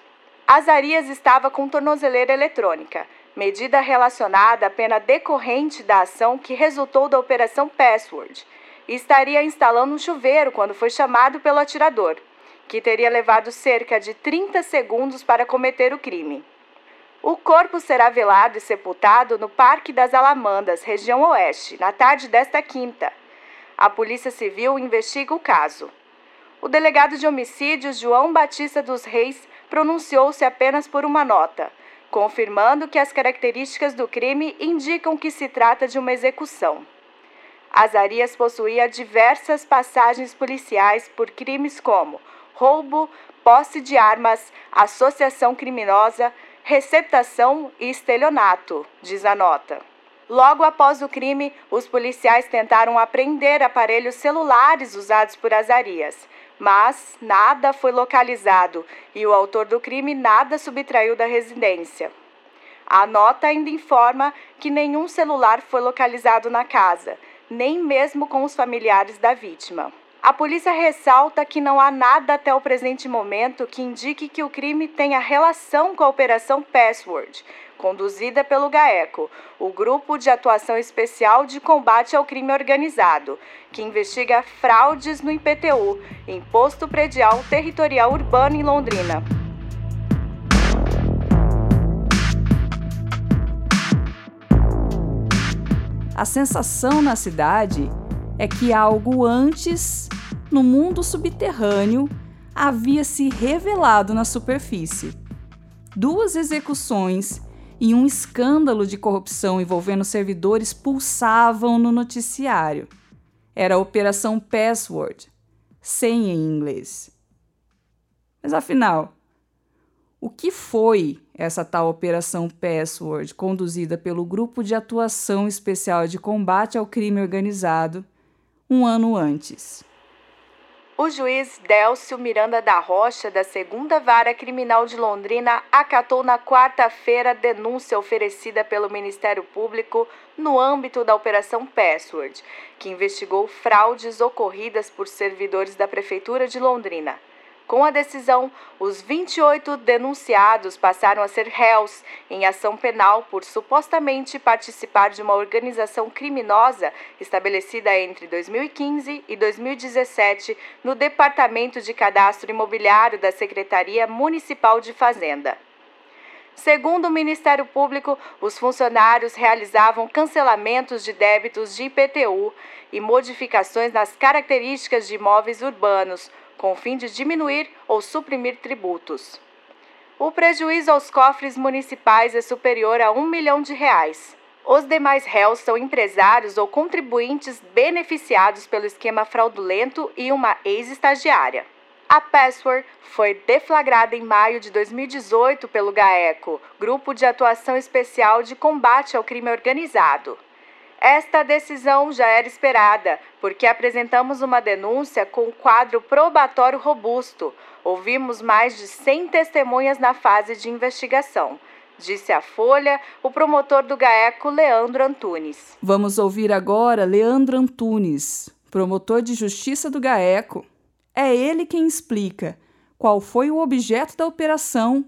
Azarias estava com tornozeleira eletrônica, medida relacionada à pena decorrente da ação que resultou da Operação Password, e estaria instalando um chuveiro quando foi chamado pelo atirador, que teria levado cerca de 30 segundos para cometer o crime. O corpo será velado e sepultado no Parque das Alamandas, região oeste, na tarde desta quinta. A Polícia Civil investiga o caso. O delegado de homicídios João Batista dos Reis pronunciou-se apenas por uma nota, confirmando que as características do crime indicam que se trata de uma execução. Azarias possuía diversas passagens policiais por crimes como roubo, posse de armas, associação criminosa, receptação e estelionato, diz a nota. Logo após o crime, os policiais tentaram apreender aparelhos celulares usados por Azarias, mas nada foi localizado e o autor do crime nada subtraiu da residência. A nota ainda informa que nenhum celular foi localizado na casa, nem mesmo com os familiares da vítima. A polícia ressalta que não há nada até o presente momento que indique que o crime tenha relação com a Operação Password, conduzida pelo GAECO, o Grupo de Atuação Especial de Combate ao Crime Organizado, que investiga fraudes no IPTU, Imposto Predial Territorial Urbano em Londrina. A sensação na cidade é que algo antes, no mundo subterrâneo, havia se revelado na superfície. Duas execuções e um escândalo de corrupção envolvendo servidores pulsavam no noticiário. Era a Operação Password, senha em inglês. Mas afinal, o que foi essa tal Operação Password, conduzida pelo Grupo de Atuação Especial de Combate ao Crime Organizado, um ano antes? O juiz Délcio Miranda da Rocha, da Segunda Vara Criminal de Londrina, acatou na quarta-feira denúncia oferecida pelo Ministério Público no âmbito da Operação Password, que investigou fraudes ocorridas por servidores da Prefeitura de Londrina. Com a decisão, os 28 denunciados passaram a ser réus em ação penal por supostamente participar de uma organização criminosa estabelecida entre 2015 e 2017 no Departamento de Cadastro Imobiliário da Secretaria Municipal de Fazenda. Segundo o Ministério Público, os funcionários realizavam cancelamentos de débitos de IPTU e modificações nas características de imóveis urbanos, com o fim de diminuir ou suprimir tributos. O prejuízo aos cofres municipais é superior a um milhão de reais. Os demais réus são empresários ou contribuintes beneficiados pelo esquema fraudulento e uma ex-estagiária. A Password foi deflagrada em maio de 2018 pelo GAECO, Grupo de Atuação Especial de Combate ao Crime Organizado. Esta decisão já era esperada, porque apresentamos uma denúncia com quadro probatório robusto. Ouvimos mais de 100 testemunhas na fase de investigação. Disse a Folha o promotor do GAECO, Leandro Antunes. Vamos ouvir agora Leandro Antunes, promotor de justiça do GAECO. É ele quem explica qual foi o objeto da operação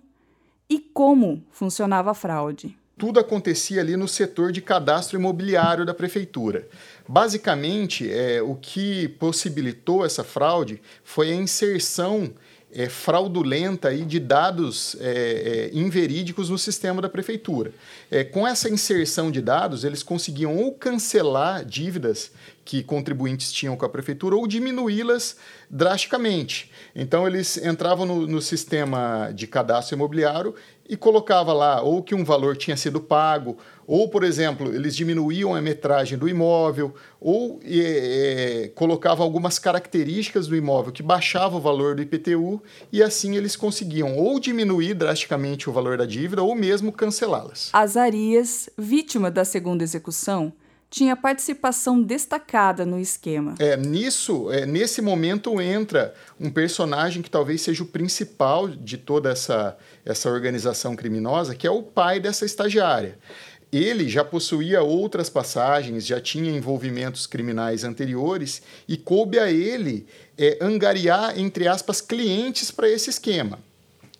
e como funcionava a fraude tudo acontecia ali no setor de cadastro imobiliário da prefeitura. Basicamente, é, o que possibilitou essa fraude foi a inserção é, fraudulenta aí de dados é, é, inverídicos no sistema da prefeitura. É, com essa inserção de dados, eles conseguiam ou cancelar dívidas que contribuintes tinham com a prefeitura ou diminuí-las drasticamente. Então, eles entravam no, no sistema de cadastro imobiliário e colocava lá ou que um valor tinha sido pago, ou, por exemplo, eles diminuíam a metragem do imóvel, ou é, é, colocavam algumas características do imóvel que baixava o valor do IPTU, e assim eles conseguiam ou diminuir drasticamente o valor da dívida ou mesmo cancelá-las. Azarias, vítima da segunda execução, tinha participação destacada no esquema. É, nisso, é, nesse momento entra um personagem que talvez seja o principal de toda essa, essa organização criminosa, que é o pai dessa estagiária. Ele já possuía outras passagens, já tinha envolvimentos criminais anteriores e coube a ele é, angariar, entre aspas, clientes para esse esquema.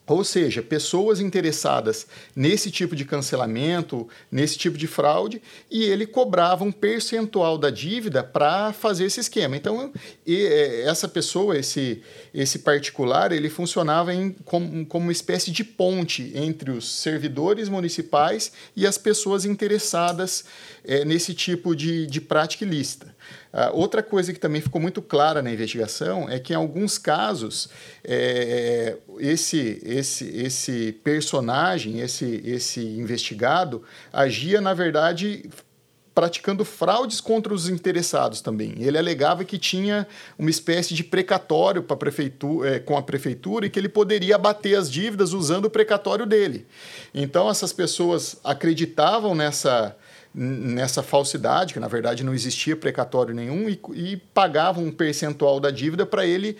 Ou seja, pessoas interessadas nesse tipo de cancelamento, nesse tipo de fraude, e ele cobrava um percentual da dívida para fazer esse esquema. Então, é, essa pessoa, esse, esse particular, ele funcionava em, como, como uma espécie de ponte entre os servidores municipais e as pessoas interessadas é, nesse tipo de, de prática ilícita. Uh, outra coisa que também ficou muito clara na investigação é que, em alguns casos, é, esse, esse, esse personagem, esse, esse investigado, agia, na verdade, praticando fraudes contra os interessados também. Ele alegava que tinha uma espécie de precatório a prefeitura, é, com a prefeitura e que ele poderia abater as dívidas usando o precatório dele. Então, essas pessoas acreditavam nessa nessa falsidade, que na verdade não existia precatório nenhum, e, e pagavam um percentual da dívida para ele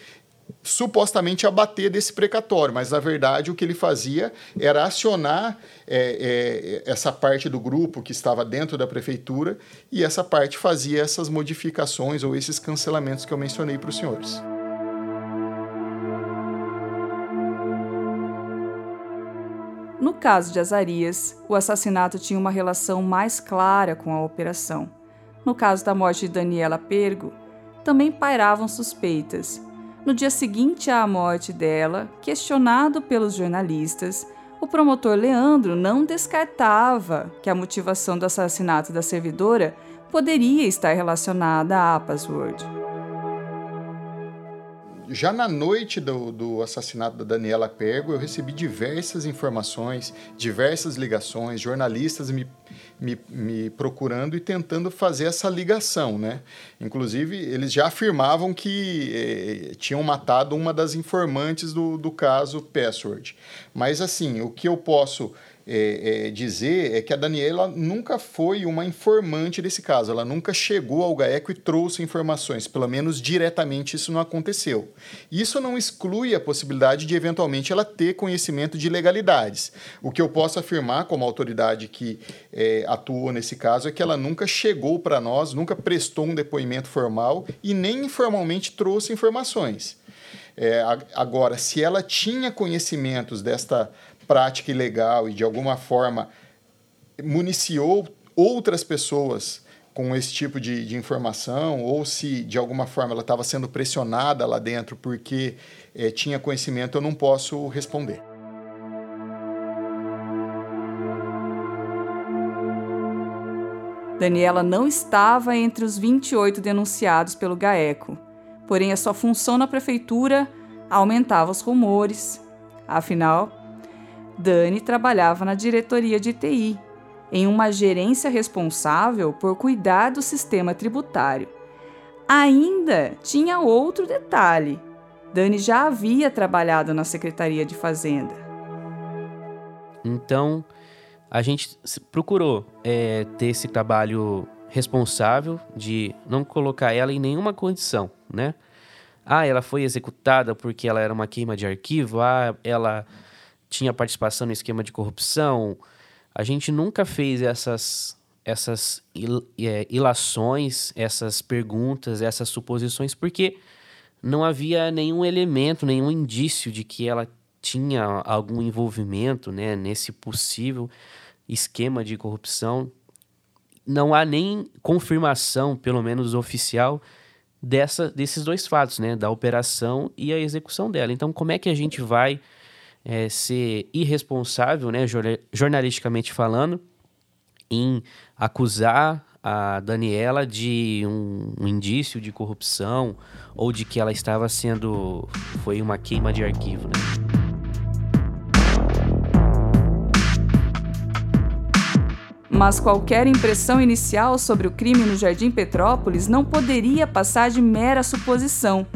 supostamente abater desse precatório, mas na verdade o que ele fazia era acionar é, é, essa parte do grupo que estava dentro da prefeitura e essa parte fazia essas modificações ou esses cancelamentos que eu mencionei para os senhores. No caso de Azarias, o assassinato tinha uma relação mais clara com a operação. No caso da morte de Daniela Pergo, também pairavam suspeitas. No dia seguinte à morte dela, questionado pelos jornalistas, o promotor Leandro não descartava que a motivação do assassinato da servidora poderia estar relacionada à password já na noite do, do assassinato da Daniela Pergo, eu recebi diversas informações, diversas ligações, jornalistas me, me, me procurando e tentando fazer essa ligação, né? Inclusive, eles já afirmavam que eh, tinham matado uma das informantes do, do caso Password. Mas, assim, o que eu posso é, é, dizer é que a Daniela nunca foi uma informante desse caso, ela nunca chegou ao GAECO e trouxe informações, pelo menos diretamente isso não aconteceu. Isso não exclui a possibilidade de eventualmente ela ter conhecimento de ilegalidades. O que eu posso afirmar como autoridade que é, atuou nesse caso é que ela nunca chegou para nós, nunca prestou um depoimento formal e nem informalmente trouxe informações. É, agora, se ela tinha conhecimentos desta prática ilegal e de alguma forma municiou outras pessoas com esse tipo de, de informação, ou se de alguma forma ela estava sendo pressionada lá dentro porque é, tinha conhecimento, eu não posso responder. Daniela não estava entre os 28 denunciados pelo GAECO, porém a sua função na prefeitura aumentava os rumores. Afinal, Dani trabalhava na diretoria de TI, em uma gerência responsável por cuidar do sistema tributário. Ainda tinha outro detalhe: Dani já havia trabalhado na Secretaria de Fazenda. Então, a gente procurou é, ter esse trabalho responsável de não colocar ela em nenhuma condição, né? Ah, ela foi executada porque ela era uma queima de arquivo. Ah, ela tinha participação no esquema de corrupção. A gente nunca fez essas essas il, é, ilações, essas perguntas, essas suposições, porque não havia nenhum elemento, nenhum indício de que ela tinha algum envolvimento né, nesse possível esquema de corrupção. Não há nem confirmação, pelo menos oficial, dessa, desses dois fatos, né, da operação e a execução dela. Então, como é que a gente vai é, ser irresponsável, né, jornalisticamente falando, em acusar a Daniela de um, um, indício de corrupção ou de que ela estava sendo foi uma queima de arquivo, né? Mas qualquer impressão inicial sobre o crime no Jardim Petrópolis não poderia passar de mera suposição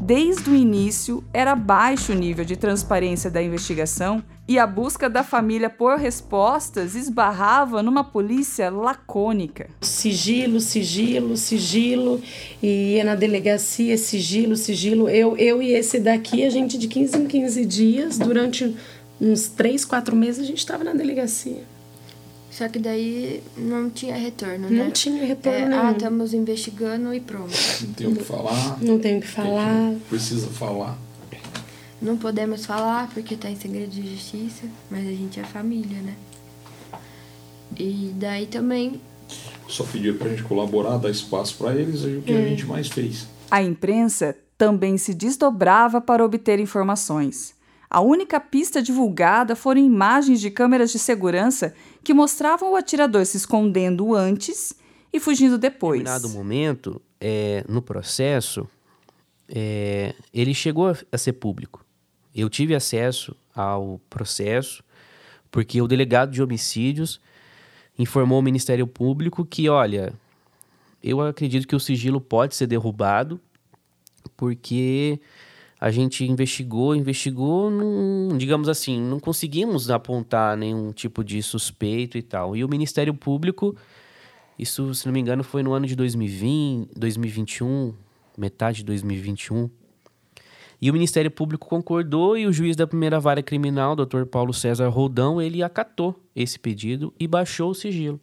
Desde o início, era baixo o nível de transparência da investigação e a busca da família por respostas esbarrava numa polícia lacônica. Sigilo, sigilo, sigilo, e ia na delegacia, sigilo, sigilo. Eu, eu e esse daqui, a gente de 15 em 15 dias, durante uns 3, 4 meses, a gente estava na delegacia. Só que daí não tinha retorno, né? Não tinha retorno. É, ah, estamos investigando e pronto. Não tem o que falar. Não tem o que falar. Precisa falar. Não podemos falar porque está em segredo de justiça, mas a gente é família, né? E daí também. Só pedir para a gente colaborar, dar espaço para eles, é o que é. a gente mais fez. A imprensa também se desdobrava para obter informações. A única pista divulgada foram imagens de câmeras de segurança que mostravam o atirador se escondendo antes e fugindo depois. Em determinado momento, é, no processo, é, ele chegou a ser público. Eu tive acesso ao processo porque o delegado de homicídios informou ao Ministério Público que, olha, eu acredito que o sigilo pode ser derrubado porque a gente investigou, investigou, não, digamos assim, não conseguimos apontar nenhum tipo de suspeito e tal. E o Ministério Público, isso, se não me engano, foi no ano de 2020, 2021, metade de 2021. E o Ministério Público concordou e o juiz da primeira vara criminal, Dr. Paulo César Roldão, ele acatou esse pedido e baixou o sigilo.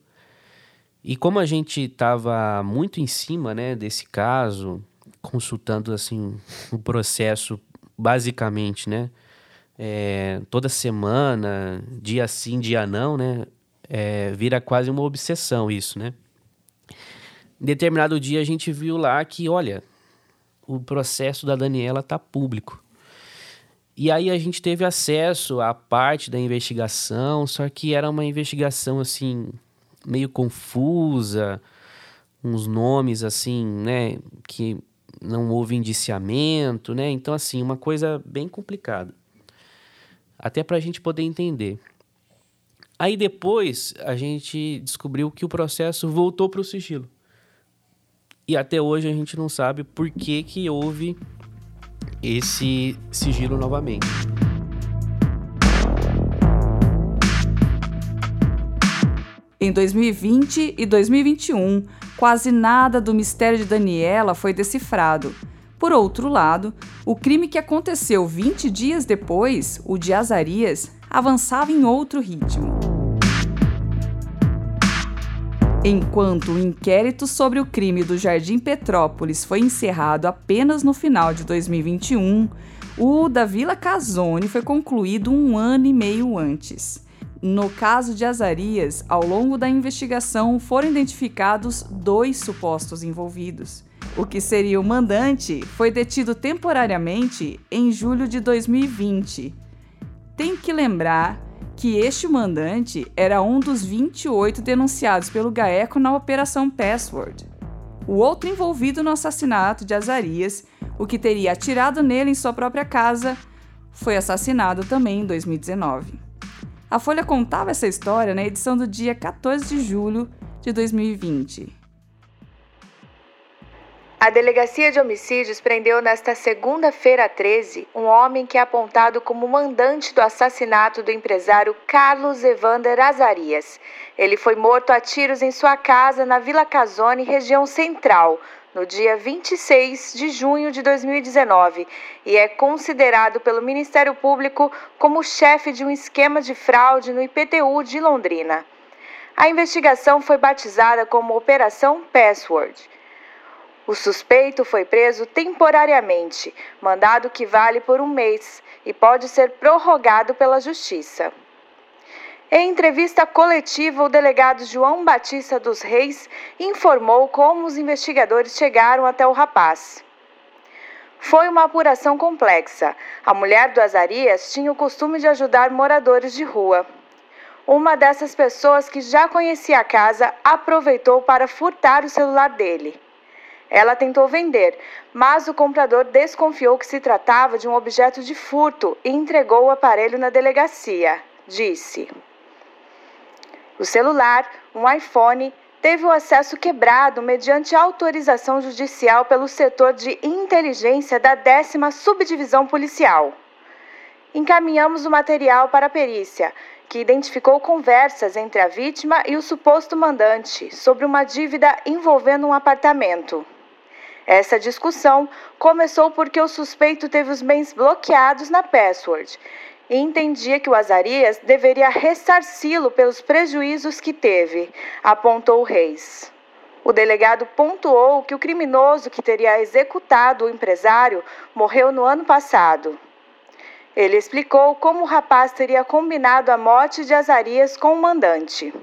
E como a gente estava muito em cima, né, desse caso, consultando assim o processo basicamente, né? É, toda semana, dia sim, dia não, né? É, vira quase uma obsessão isso, né? Em determinado dia a gente viu lá que, olha, o processo da Daniela tá público. E aí a gente teve acesso à parte da investigação, só que era uma investigação assim meio confusa, uns nomes assim, né, que não houve indiciamento, né? Então, assim, uma coisa bem complicada. Até para a gente poder entender. Aí depois a gente descobriu que o processo voltou para o sigilo. E até hoje a gente não sabe por que, que houve esse sigilo novamente. Em 2020 e 2021, quase nada do mistério de Daniela foi decifrado. Por outro lado, o crime que aconteceu 20 dias depois, o de Azarias, avançava em outro ritmo. Enquanto o inquérito sobre o crime do Jardim Petrópolis foi encerrado apenas no final de 2021, o da Vila Casone foi concluído um ano e meio antes. No caso de Azarias, ao longo da investigação foram identificados dois supostos envolvidos. O que seria o mandante foi detido temporariamente em julho de 2020. Tem que lembrar que este mandante era um dos 28 denunciados pelo GAECO na Operação Password. O outro envolvido no assassinato de Azarias, o que teria atirado nele em sua própria casa, foi assassinado também em 2019. A Folha contava essa história na edição do dia 14 de julho de 2020. A Delegacia de Homicídios prendeu nesta segunda-feira 13 um homem que é apontado como mandante do assassinato do empresário Carlos Evander Azarias. Ele foi morto a tiros em sua casa na Vila Casone, região central, no dia 26 de junho de 2019 e é considerado pelo Ministério Público como chefe de um esquema de fraude no IPTU de Londrina. A investigação foi batizada como Operação Password. O suspeito foi preso temporariamente, mandado que vale por um mês e pode ser prorrogado pela Justiça. Em entrevista coletiva, o delegado João Batista dos Reis informou como os investigadores chegaram até o rapaz. Foi uma apuração complexa. A mulher do Azarias tinha o costume de ajudar moradores de rua. Uma dessas pessoas que já conhecia a casa aproveitou para furtar o celular dele. Ela tentou vender, mas o comprador desconfiou que se tratava de um objeto de furto e entregou o aparelho na delegacia. Disse. O celular, um iPhone, teve o acesso quebrado mediante autorização judicial pelo setor de inteligência da 10 Subdivisão Policial. Encaminhamos o material para a perícia, que identificou conversas entre a vítima e o suposto mandante sobre uma dívida envolvendo um apartamento. Essa discussão começou porque o suspeito teve os bens bloqueados na password e entendia que o Azarias deveria ressarci-lo pelos prejuízos que teve, apontou Reis. O delegado pontuou que o criminoso que teria executado o empresário morreu no ano passado. Ele explicou como o rapaz teria combinado a morte de Azarias com o mandante.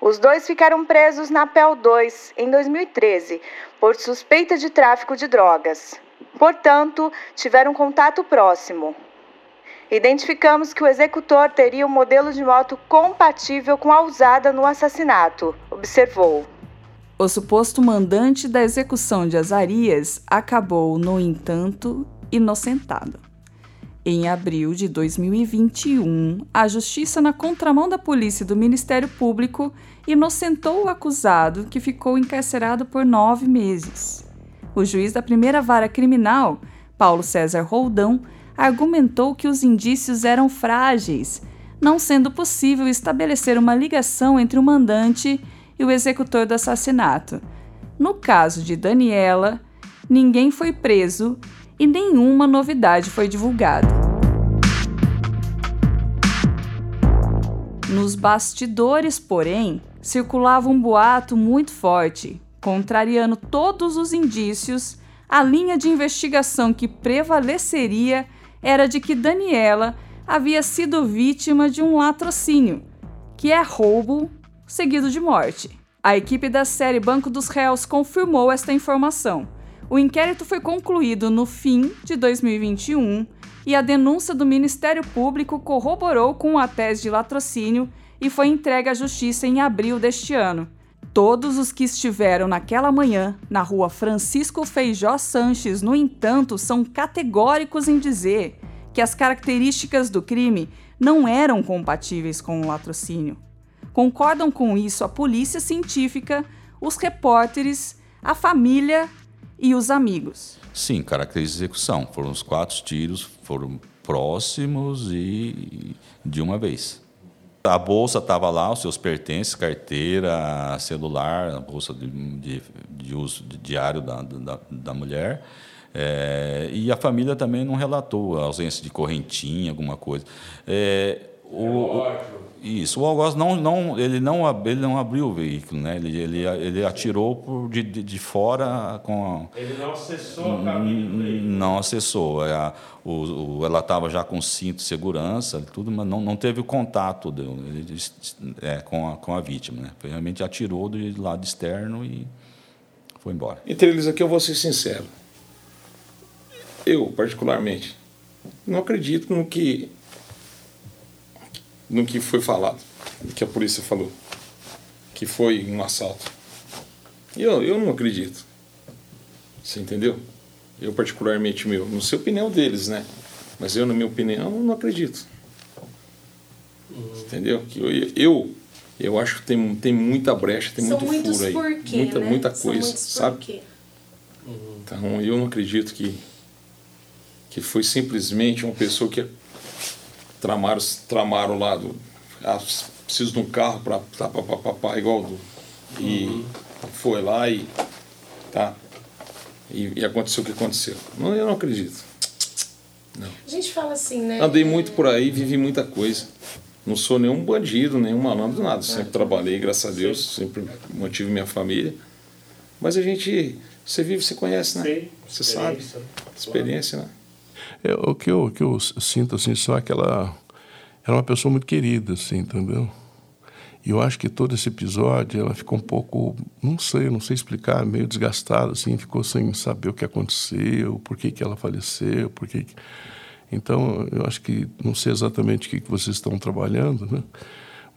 Os dois ficaram presos na PEL 2 em 2013 por suspeita de tráfico de drogas. Portanto, tiveram contato próximo. Identificamos que o executor teria um modelo de moto compatível com a usada no assassinato, observou. O suposto mandante da execução de Azarias acabou, no entanto, inocentado. Em abril de 2021, a Justiça, na contramão da polícia e do Ministério Público, inocentou o acusado, que ficou encarcerado por nove meses. O juiz da primeira vara criminal, Paulo César Roldão, argumentou que os indícios eram frágeis, não sendo possível estabelecer uma ligação entre o mandante e o executor do assassinato. No caso de Daniela, ninguém foi preso e nenhuma novidade foi divulgada. Nos bastidores, porém, circulava um boato muito forte, contrariando todos os indícios. A linha de investigação que prevaleceria era de que Daniela havia sido vítima de um latrocínio, que é roubo seguido de morte. A equipe da série Banco dos Réus confirmou esta informação. O inquérito foi concluído no fim de 2021 e a denúncia do Ministério Público corroborou com a tese de latrocínio e foi entregue à Justiça em abril deste ano. Todos os que estiveram naquela manhã na rua Francisco Feijó Sanches, no entanto, são categóricos em dizer que as características do crime não eram compatíveis com o latrocínio. Concordam com isso a polícia científica, os repórteres, a família e os amigos. Sim, características de execução. Foram os quatro tiros, foram próximos e de uma vez. A bolsa estava lá, os seus pertences, carteira, celular, a bolsa de, de, de uso diário da, da, da mulher. É, e a família também não relatou a ausência de correntinha, alguma coisa. É, o, isso, o algoz não, não, ele não, ele não abriu o veículo, né? Ele, ele, ele atirou por de, de, de fora com. A... Ele não acessou a cabine Não acessou. É, o, o, ela estava já com cinto de segurança, tudo, mas não, não teve o contato dele, é, com, a, com a vítima, né? Realmente atirou do lado externo e foi embora. Entre eles aqui eu vou ser sincero. Eu, particularmente, não acredito no que no que foi falado, que a polícia falou, que foi um assalto. Eu, eu não acredito. Você entendeu? Eu, particularmente, meu, não sei a opinião deles, né? Mas eu, na minha opinião, não acredito. Uhum. Entendeu? Que eu, eu, eu acho que tem, tem muita brecha, tem São muito furo aí. Porquê, muita, né? muita São coisa, sabe? Uhum. Então, eu não acredito que, que foi simplesmente uma pessoa que tramaram, tramaram lá do. Ah, preciso de um carro para tá, papapá, igual do. E uhum. foi lá e. Tá. E, e, aconteceu o que aconteceu. Não, eu não acredito. Não. A gente fala assim, né? Andei muito por aí, vivi muita coisa. Não sou nenhum bandido, nenhum malandro, nada. Sempre trabalhei, graças a Deus, sempre mantive minha família. Mas a gente, você vive, você conhece, né? Sim, você sabe. Experiência, né? É, o que eu, que eu sinto assim, só que ela era uma pessoa muito querida, assim, entendeu? E eu acho que todo esse episódio ela ficou um pouco, não sei, não sei explicar, meio desgastada, assim, ficou sem saber o que aconteceu, por que, que ela faleceu, por que. que... Então, eu acho que não sei exatamente o que, que vocês estão trabalhando, né?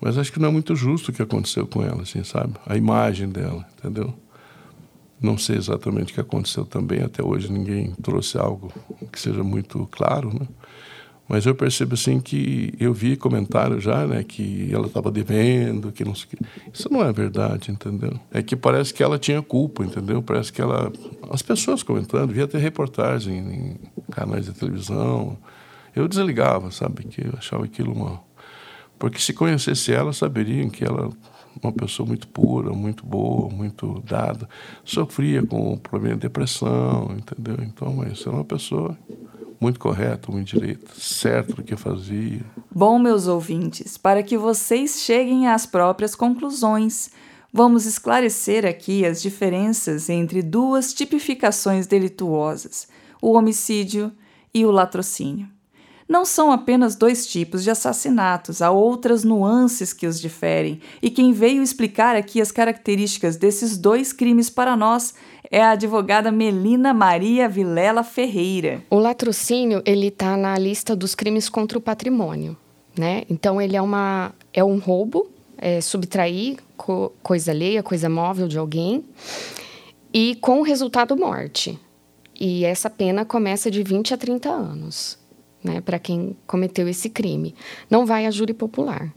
Mas acho que não é muito justo o que aconteceu com ela, assim, sabe? A imagem dela, entendeu? Não sei exatamente o que aconteceu também, até hoje ninguém trouxe algo que seja muito claro, né? Mas eu percebo assim que eu vi comentário já, né, que ela estava devendo, que não sei. Isso não é verdade, entendeu? É que parece que ela tinha culpa, entendeu? Parece que ela as pessoas comentando, via ter reportagem em canais de televisão. Eu desligava, sabe, que eu achava aquilo uma porque se conhecesse ela, saberiam que ela uma pessoa muito pura, muito boa, muito dada, sofria com problema de depressão, entendeu? Então, mas era uma pessoa muito correta, muito direita, certo do que fazia. Bom, meus ouvintes, para que vocês cheguem às próprias conclusões, vamos esclarecer aqui as diferenças entre duas tipificações delituosas: o homicídio e o latrocínio. Não são apenas dois tipos de assassinatos, há outras nuances que os diferem, e quem veio explicar aqui as características desses dois crimes para nós é a advogada Melina Maria Vilela Ferreira. O latrocínio, ele está na lista dos crimes contra o patrimônio, né? Então ele é uma é um roubo, é subtrair co coisa alheia, coisa móvel de alguém e com resultado morte. E essa pena começa de 20 a 30 anos né, para quem cometeu esse crime. Não vai a júri popular.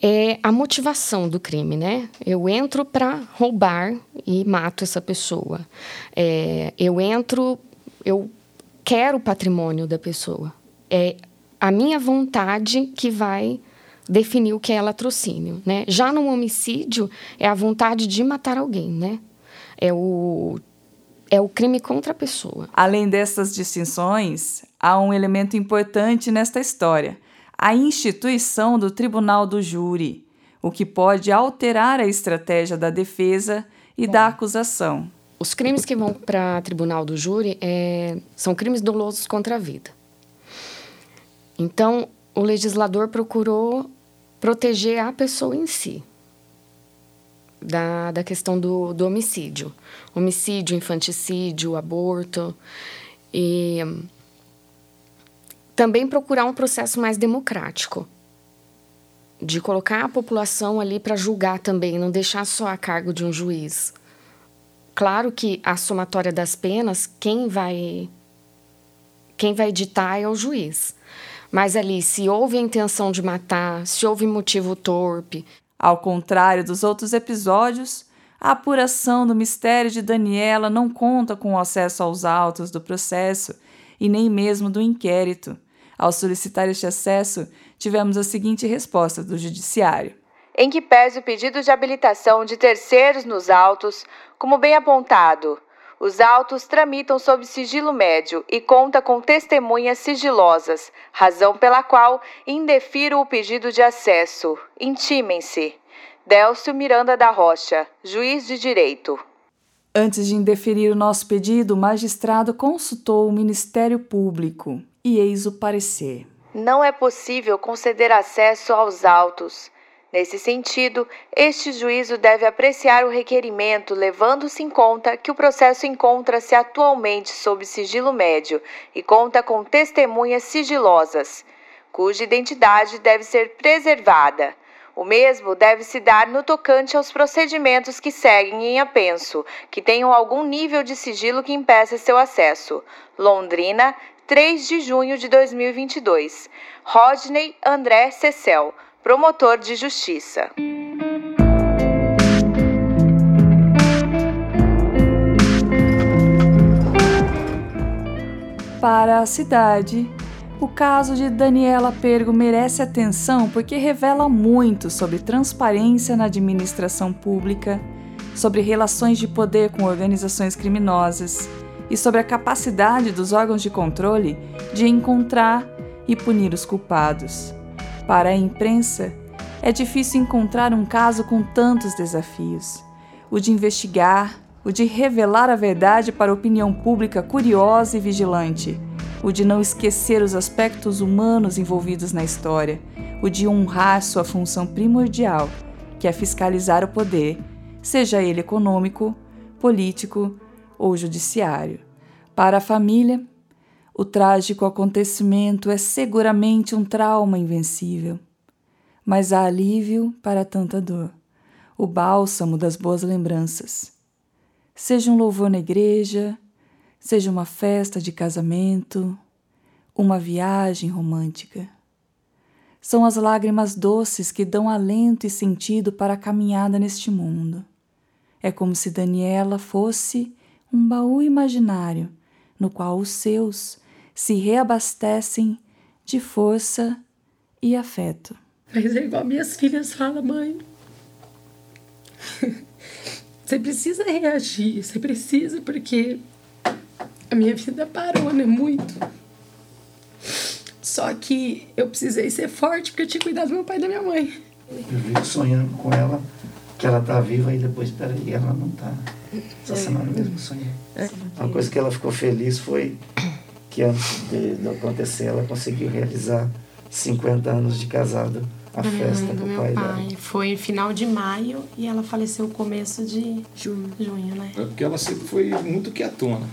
É a motivação do crime, né? Eu entro para roubar e mato essa pessoa. É, eu entro, eu quero o patrimônio da pessoa. É a minha vontade que vai definir o que é latrocínio, né? Já no homicídio é a vontade de matar alguém, né? É o é o crime contra a pessoa. Além dessas distinções, há um elemento importante nesta história: a instituição do tribunal do júri, o que pode alterar a estratégia da defesa e Bom, da acusação. Os crimes que vão para tribunal do júri é, são crimes dolosos contra a vida. Então, o legislador procurou proteger a pessoa em si da, da questão do, do homicídio. Homicídio, infanticídio, aborto. E também procurar um processo mais democrático. de colocar a população ali para julgar também, não deixar só a cargo de um juiz. Claro que a somatória das penas, quem vai quem vai ditar é o juiz. Mas ali, se houve a intenção de matar, se houve motivo torpe. Ao contrário dos outros episódios, a apuração do mistério de Daniela não conta com o acesso aos autos do processo e nem mesmo do inquérito. Ao solicitar este acesso, tivemos a seguinte resposta do Judiciário: Em que pese o pedido de habilitação de terceiros nos autos, como bem apontado, os autos tramitam sob sigilo médio e conta com testemunhas sigilosas, razão pela qual indefiro o pedido de acesso. Intimem-se. Délcio Miranda da Rocha, juiz de direito. Antes de indeferir o nosso pedido, o magistrado consultou o Ministério Público e eis o parecer. Não é possível conceder acesso aos autos. Nesse sentido, este juízo deve apreciar o requerimento, levando-se em conta que o processo encontra-se atualmente sob sigilo médio e conta com testemunhas sigilosas, cuja identidade deve ser preservada. O mesmo deve se dar no tocante aos procedimentos que seguem em apenso, que tenham algum nível de sigilo que impeça seu acesso. Londrina, 3 de junho de 2022. Rodney André Cecel promotor de justiça. Para a cidade, o caso de Daniela Pergo merece atenção porque revela muito sobre transparência na administração pública, sobre relações de poder com organizações criminosas e sobre a capacidade dos órgãos de controle de encontrar e punir os culpados. Para a imprensa, é difícil encontrar um caso com tantos desafios: o de investigar, o de revelar a verdade para a opinião pública curiosa e vigilante, o de não esquecer os aspectos humanos envolvidos na história, o de honrar sua função primordial, que é fiscalizar o poder, seja ele econômico, político ou judiciário. Para a família, o trágico acontecimento é seguramente um trauma invencível, mas há alívio para tanta dor, o bálsamo das boas lembranças. Seja um louvor na igreja, seja uma festa de casamento, uma viagem romântica. São as lágrimas doces que dão alento e sentido para a caminhada neste mundo. É como se Daniela fosse um baú imaginário no qual os seus se reabastecem de força e afeto. Mas é igual minhas filhas falam, mãe. Você precisa reagir, você precisa, porque a minha vida parou, né? Muito. Só que eu precisei ser forte porque eu tinha cuidado do meu pai e da minha mãe. Eu vivo sonhando com ela, que ela tá viva e depois, peraí, ela não tá. Essa semana mesmo sonhei. É. Uma coisa que ela ficou feliz foi que antes de, de acontecer ela conseguiu realizar 50 anos de casado, a uhum, festa do, pai, pai dela. Foi final de maio e ela faleceu começo de junho, junho né? É porque ela sempre foi muito quietona.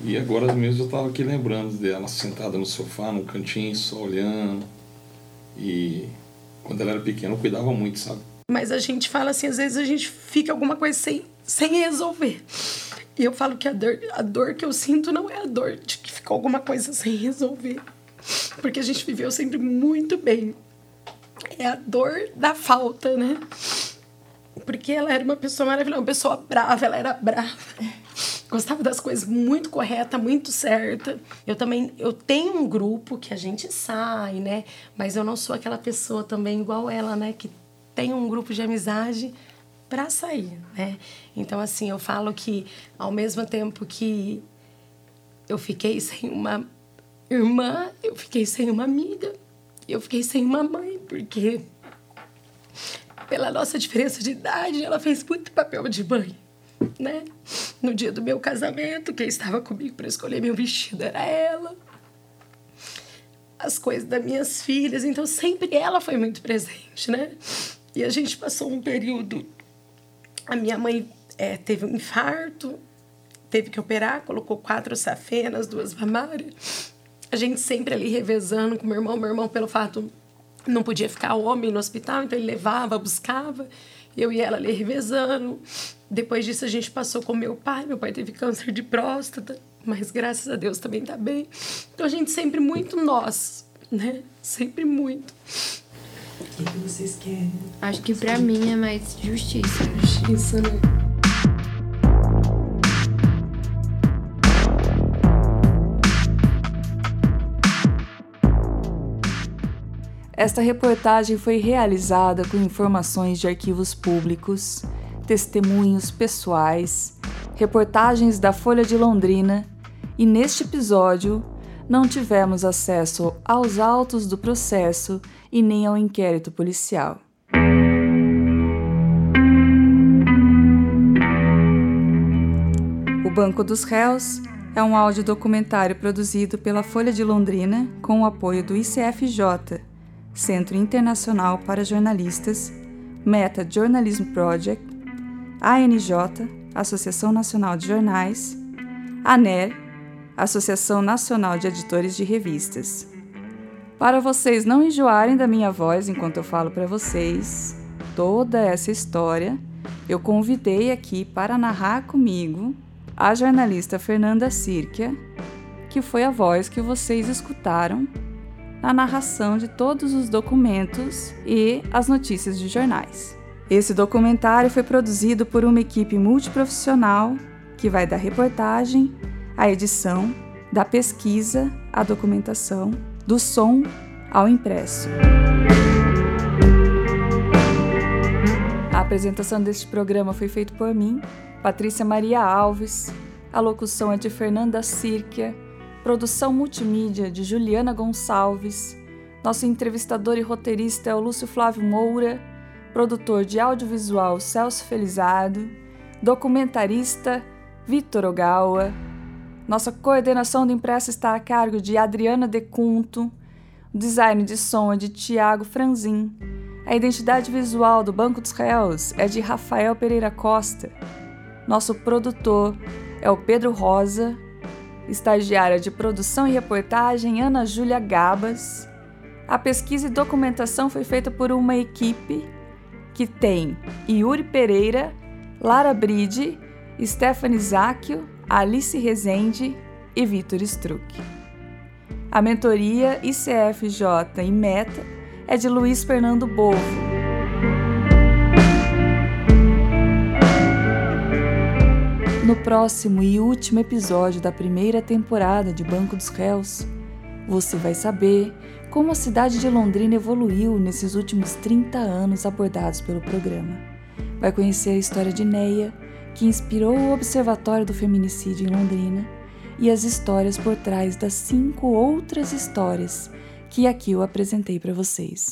E agora mesmo eu estava aqui lembrando dela sentada no sofá, no cantinho, só olhando. E quando ela era pequena eu cuidava muito, sabe? Mas a gente fala assim, às vezes a gente fica alguma coisa sem, sem resolver. E eu falo que a dor, a dor que eu sinto não é a dor de que ficou alguma coisa sem resolver. Porque a gente viveu sempre muito bem. É a dor da falta, né? Porque ela era uma pessoa maravilhosa, uma pessoa brava, ela era brava. Gostava das coisas muito correta, muito certa. Eu também eu tenho um grupo que a gente sai, né? Mas eu não sou aquela pessoa também igual ela, né, que tem um grupo de amizade para sair, né? Então assim, eu falo que ao mesmo tempo que eu fiquei sem uma irmã, eu fiquei sem uma amiga, eu fiquei sem uma mãe, porque pela nossa diferença de idade, ela fez muito papel de mãe, né? No dia do meu casamento, quem estava comigo para escolher meu vestido era ela. As coisas das minhas filhas, então sempre ela foi muito presente, né? E a gente passou um período a minha mãe é, teve um infarto, teve que operar, colocou quatro safenas, duas mamárias. A gente sempre ali revezando com meu irmão. Meu irmão, pelo fato não podia ficar homem no hospital, então ele levava, buscava. Eu e ela ali revezando. Depois disso a gente passou com meu pai. Meu pai teve câncer de próstata, mas graças a Deus também tá bem. Então a gente sempre muito nós, né? Sempre muito. O que, que vocês querem? Acho que pra mim é mais justiça. Justiça, né? Esta reportagem foi realizada com informações de arquivos públicos, testemunhos pessoais, reportagens da Folha de Londrina e neste episódio não tivemos acesso aos autos do processo e nem ao inquérito policial. O Banco dos Réus é um audiodocumentário produzido pela Folha de Londrina com o apoio do ICFJ, Centro Internacional para Jornalistas, Meta Journalism Project, ANJ, Associação Nacional de Jornais, ANER, Associação Nacional de Editores de Revistas. Para vocês não enjoarem da minha voz enquanto eu falo para vocês toda essa história, eu convidei aqui para narrar comigo a jornalista Fernanda Sirkia, que foi a voz que vocês escutaram na narração de todos os documentos e as notícias de jornais. Esse documentário foi produzido por uma equipe multiprofissional que vai da reportagem à edição, da pesquisa à documentação, do som ao impresso. A apresentação deste programa foi feita por mim, Patrícia Maria Alves. A locução é de Fernanda Sirkia Produção multimídia de Juliana Gonçalves. Nosso entrevistador e roteirista é o Lúcio Flávio Moura. Produtor de audiovisual Celso Felizardo. Documentarista Vitor Ogawa. Nossa coordenação do impresso está a cargo de Adriana Decunto. O design de som é de Tiago Franzin. A identidade visual do Banco dos Réus é de Rafael Pereira Costa. Nosso produtor é o Pedro Rosa estagiária de produção e reportagem Ana Júlia Gabas. A pesquisa e documentação foi feita por uma equipe que tem Yuri Pereira, Lara Bride, Stephanie Zacchio, Alice Rezende e Vitor Struck. A mentoria ICFJ e Meta é de Luiz Fernando Bovo. No próximo e último episódio da primeira temporada de Banco dos Réus, você vai saber como a cidade de Londrina evoluiu nesses últimos 30 anos abordados pelo programa. Vai conhecer a história de Neia, que inspirou o Observatório do Feminicídio em Londrina, e as histórias por trás das cinco outras histórias que aqui eu apresentei para vocês.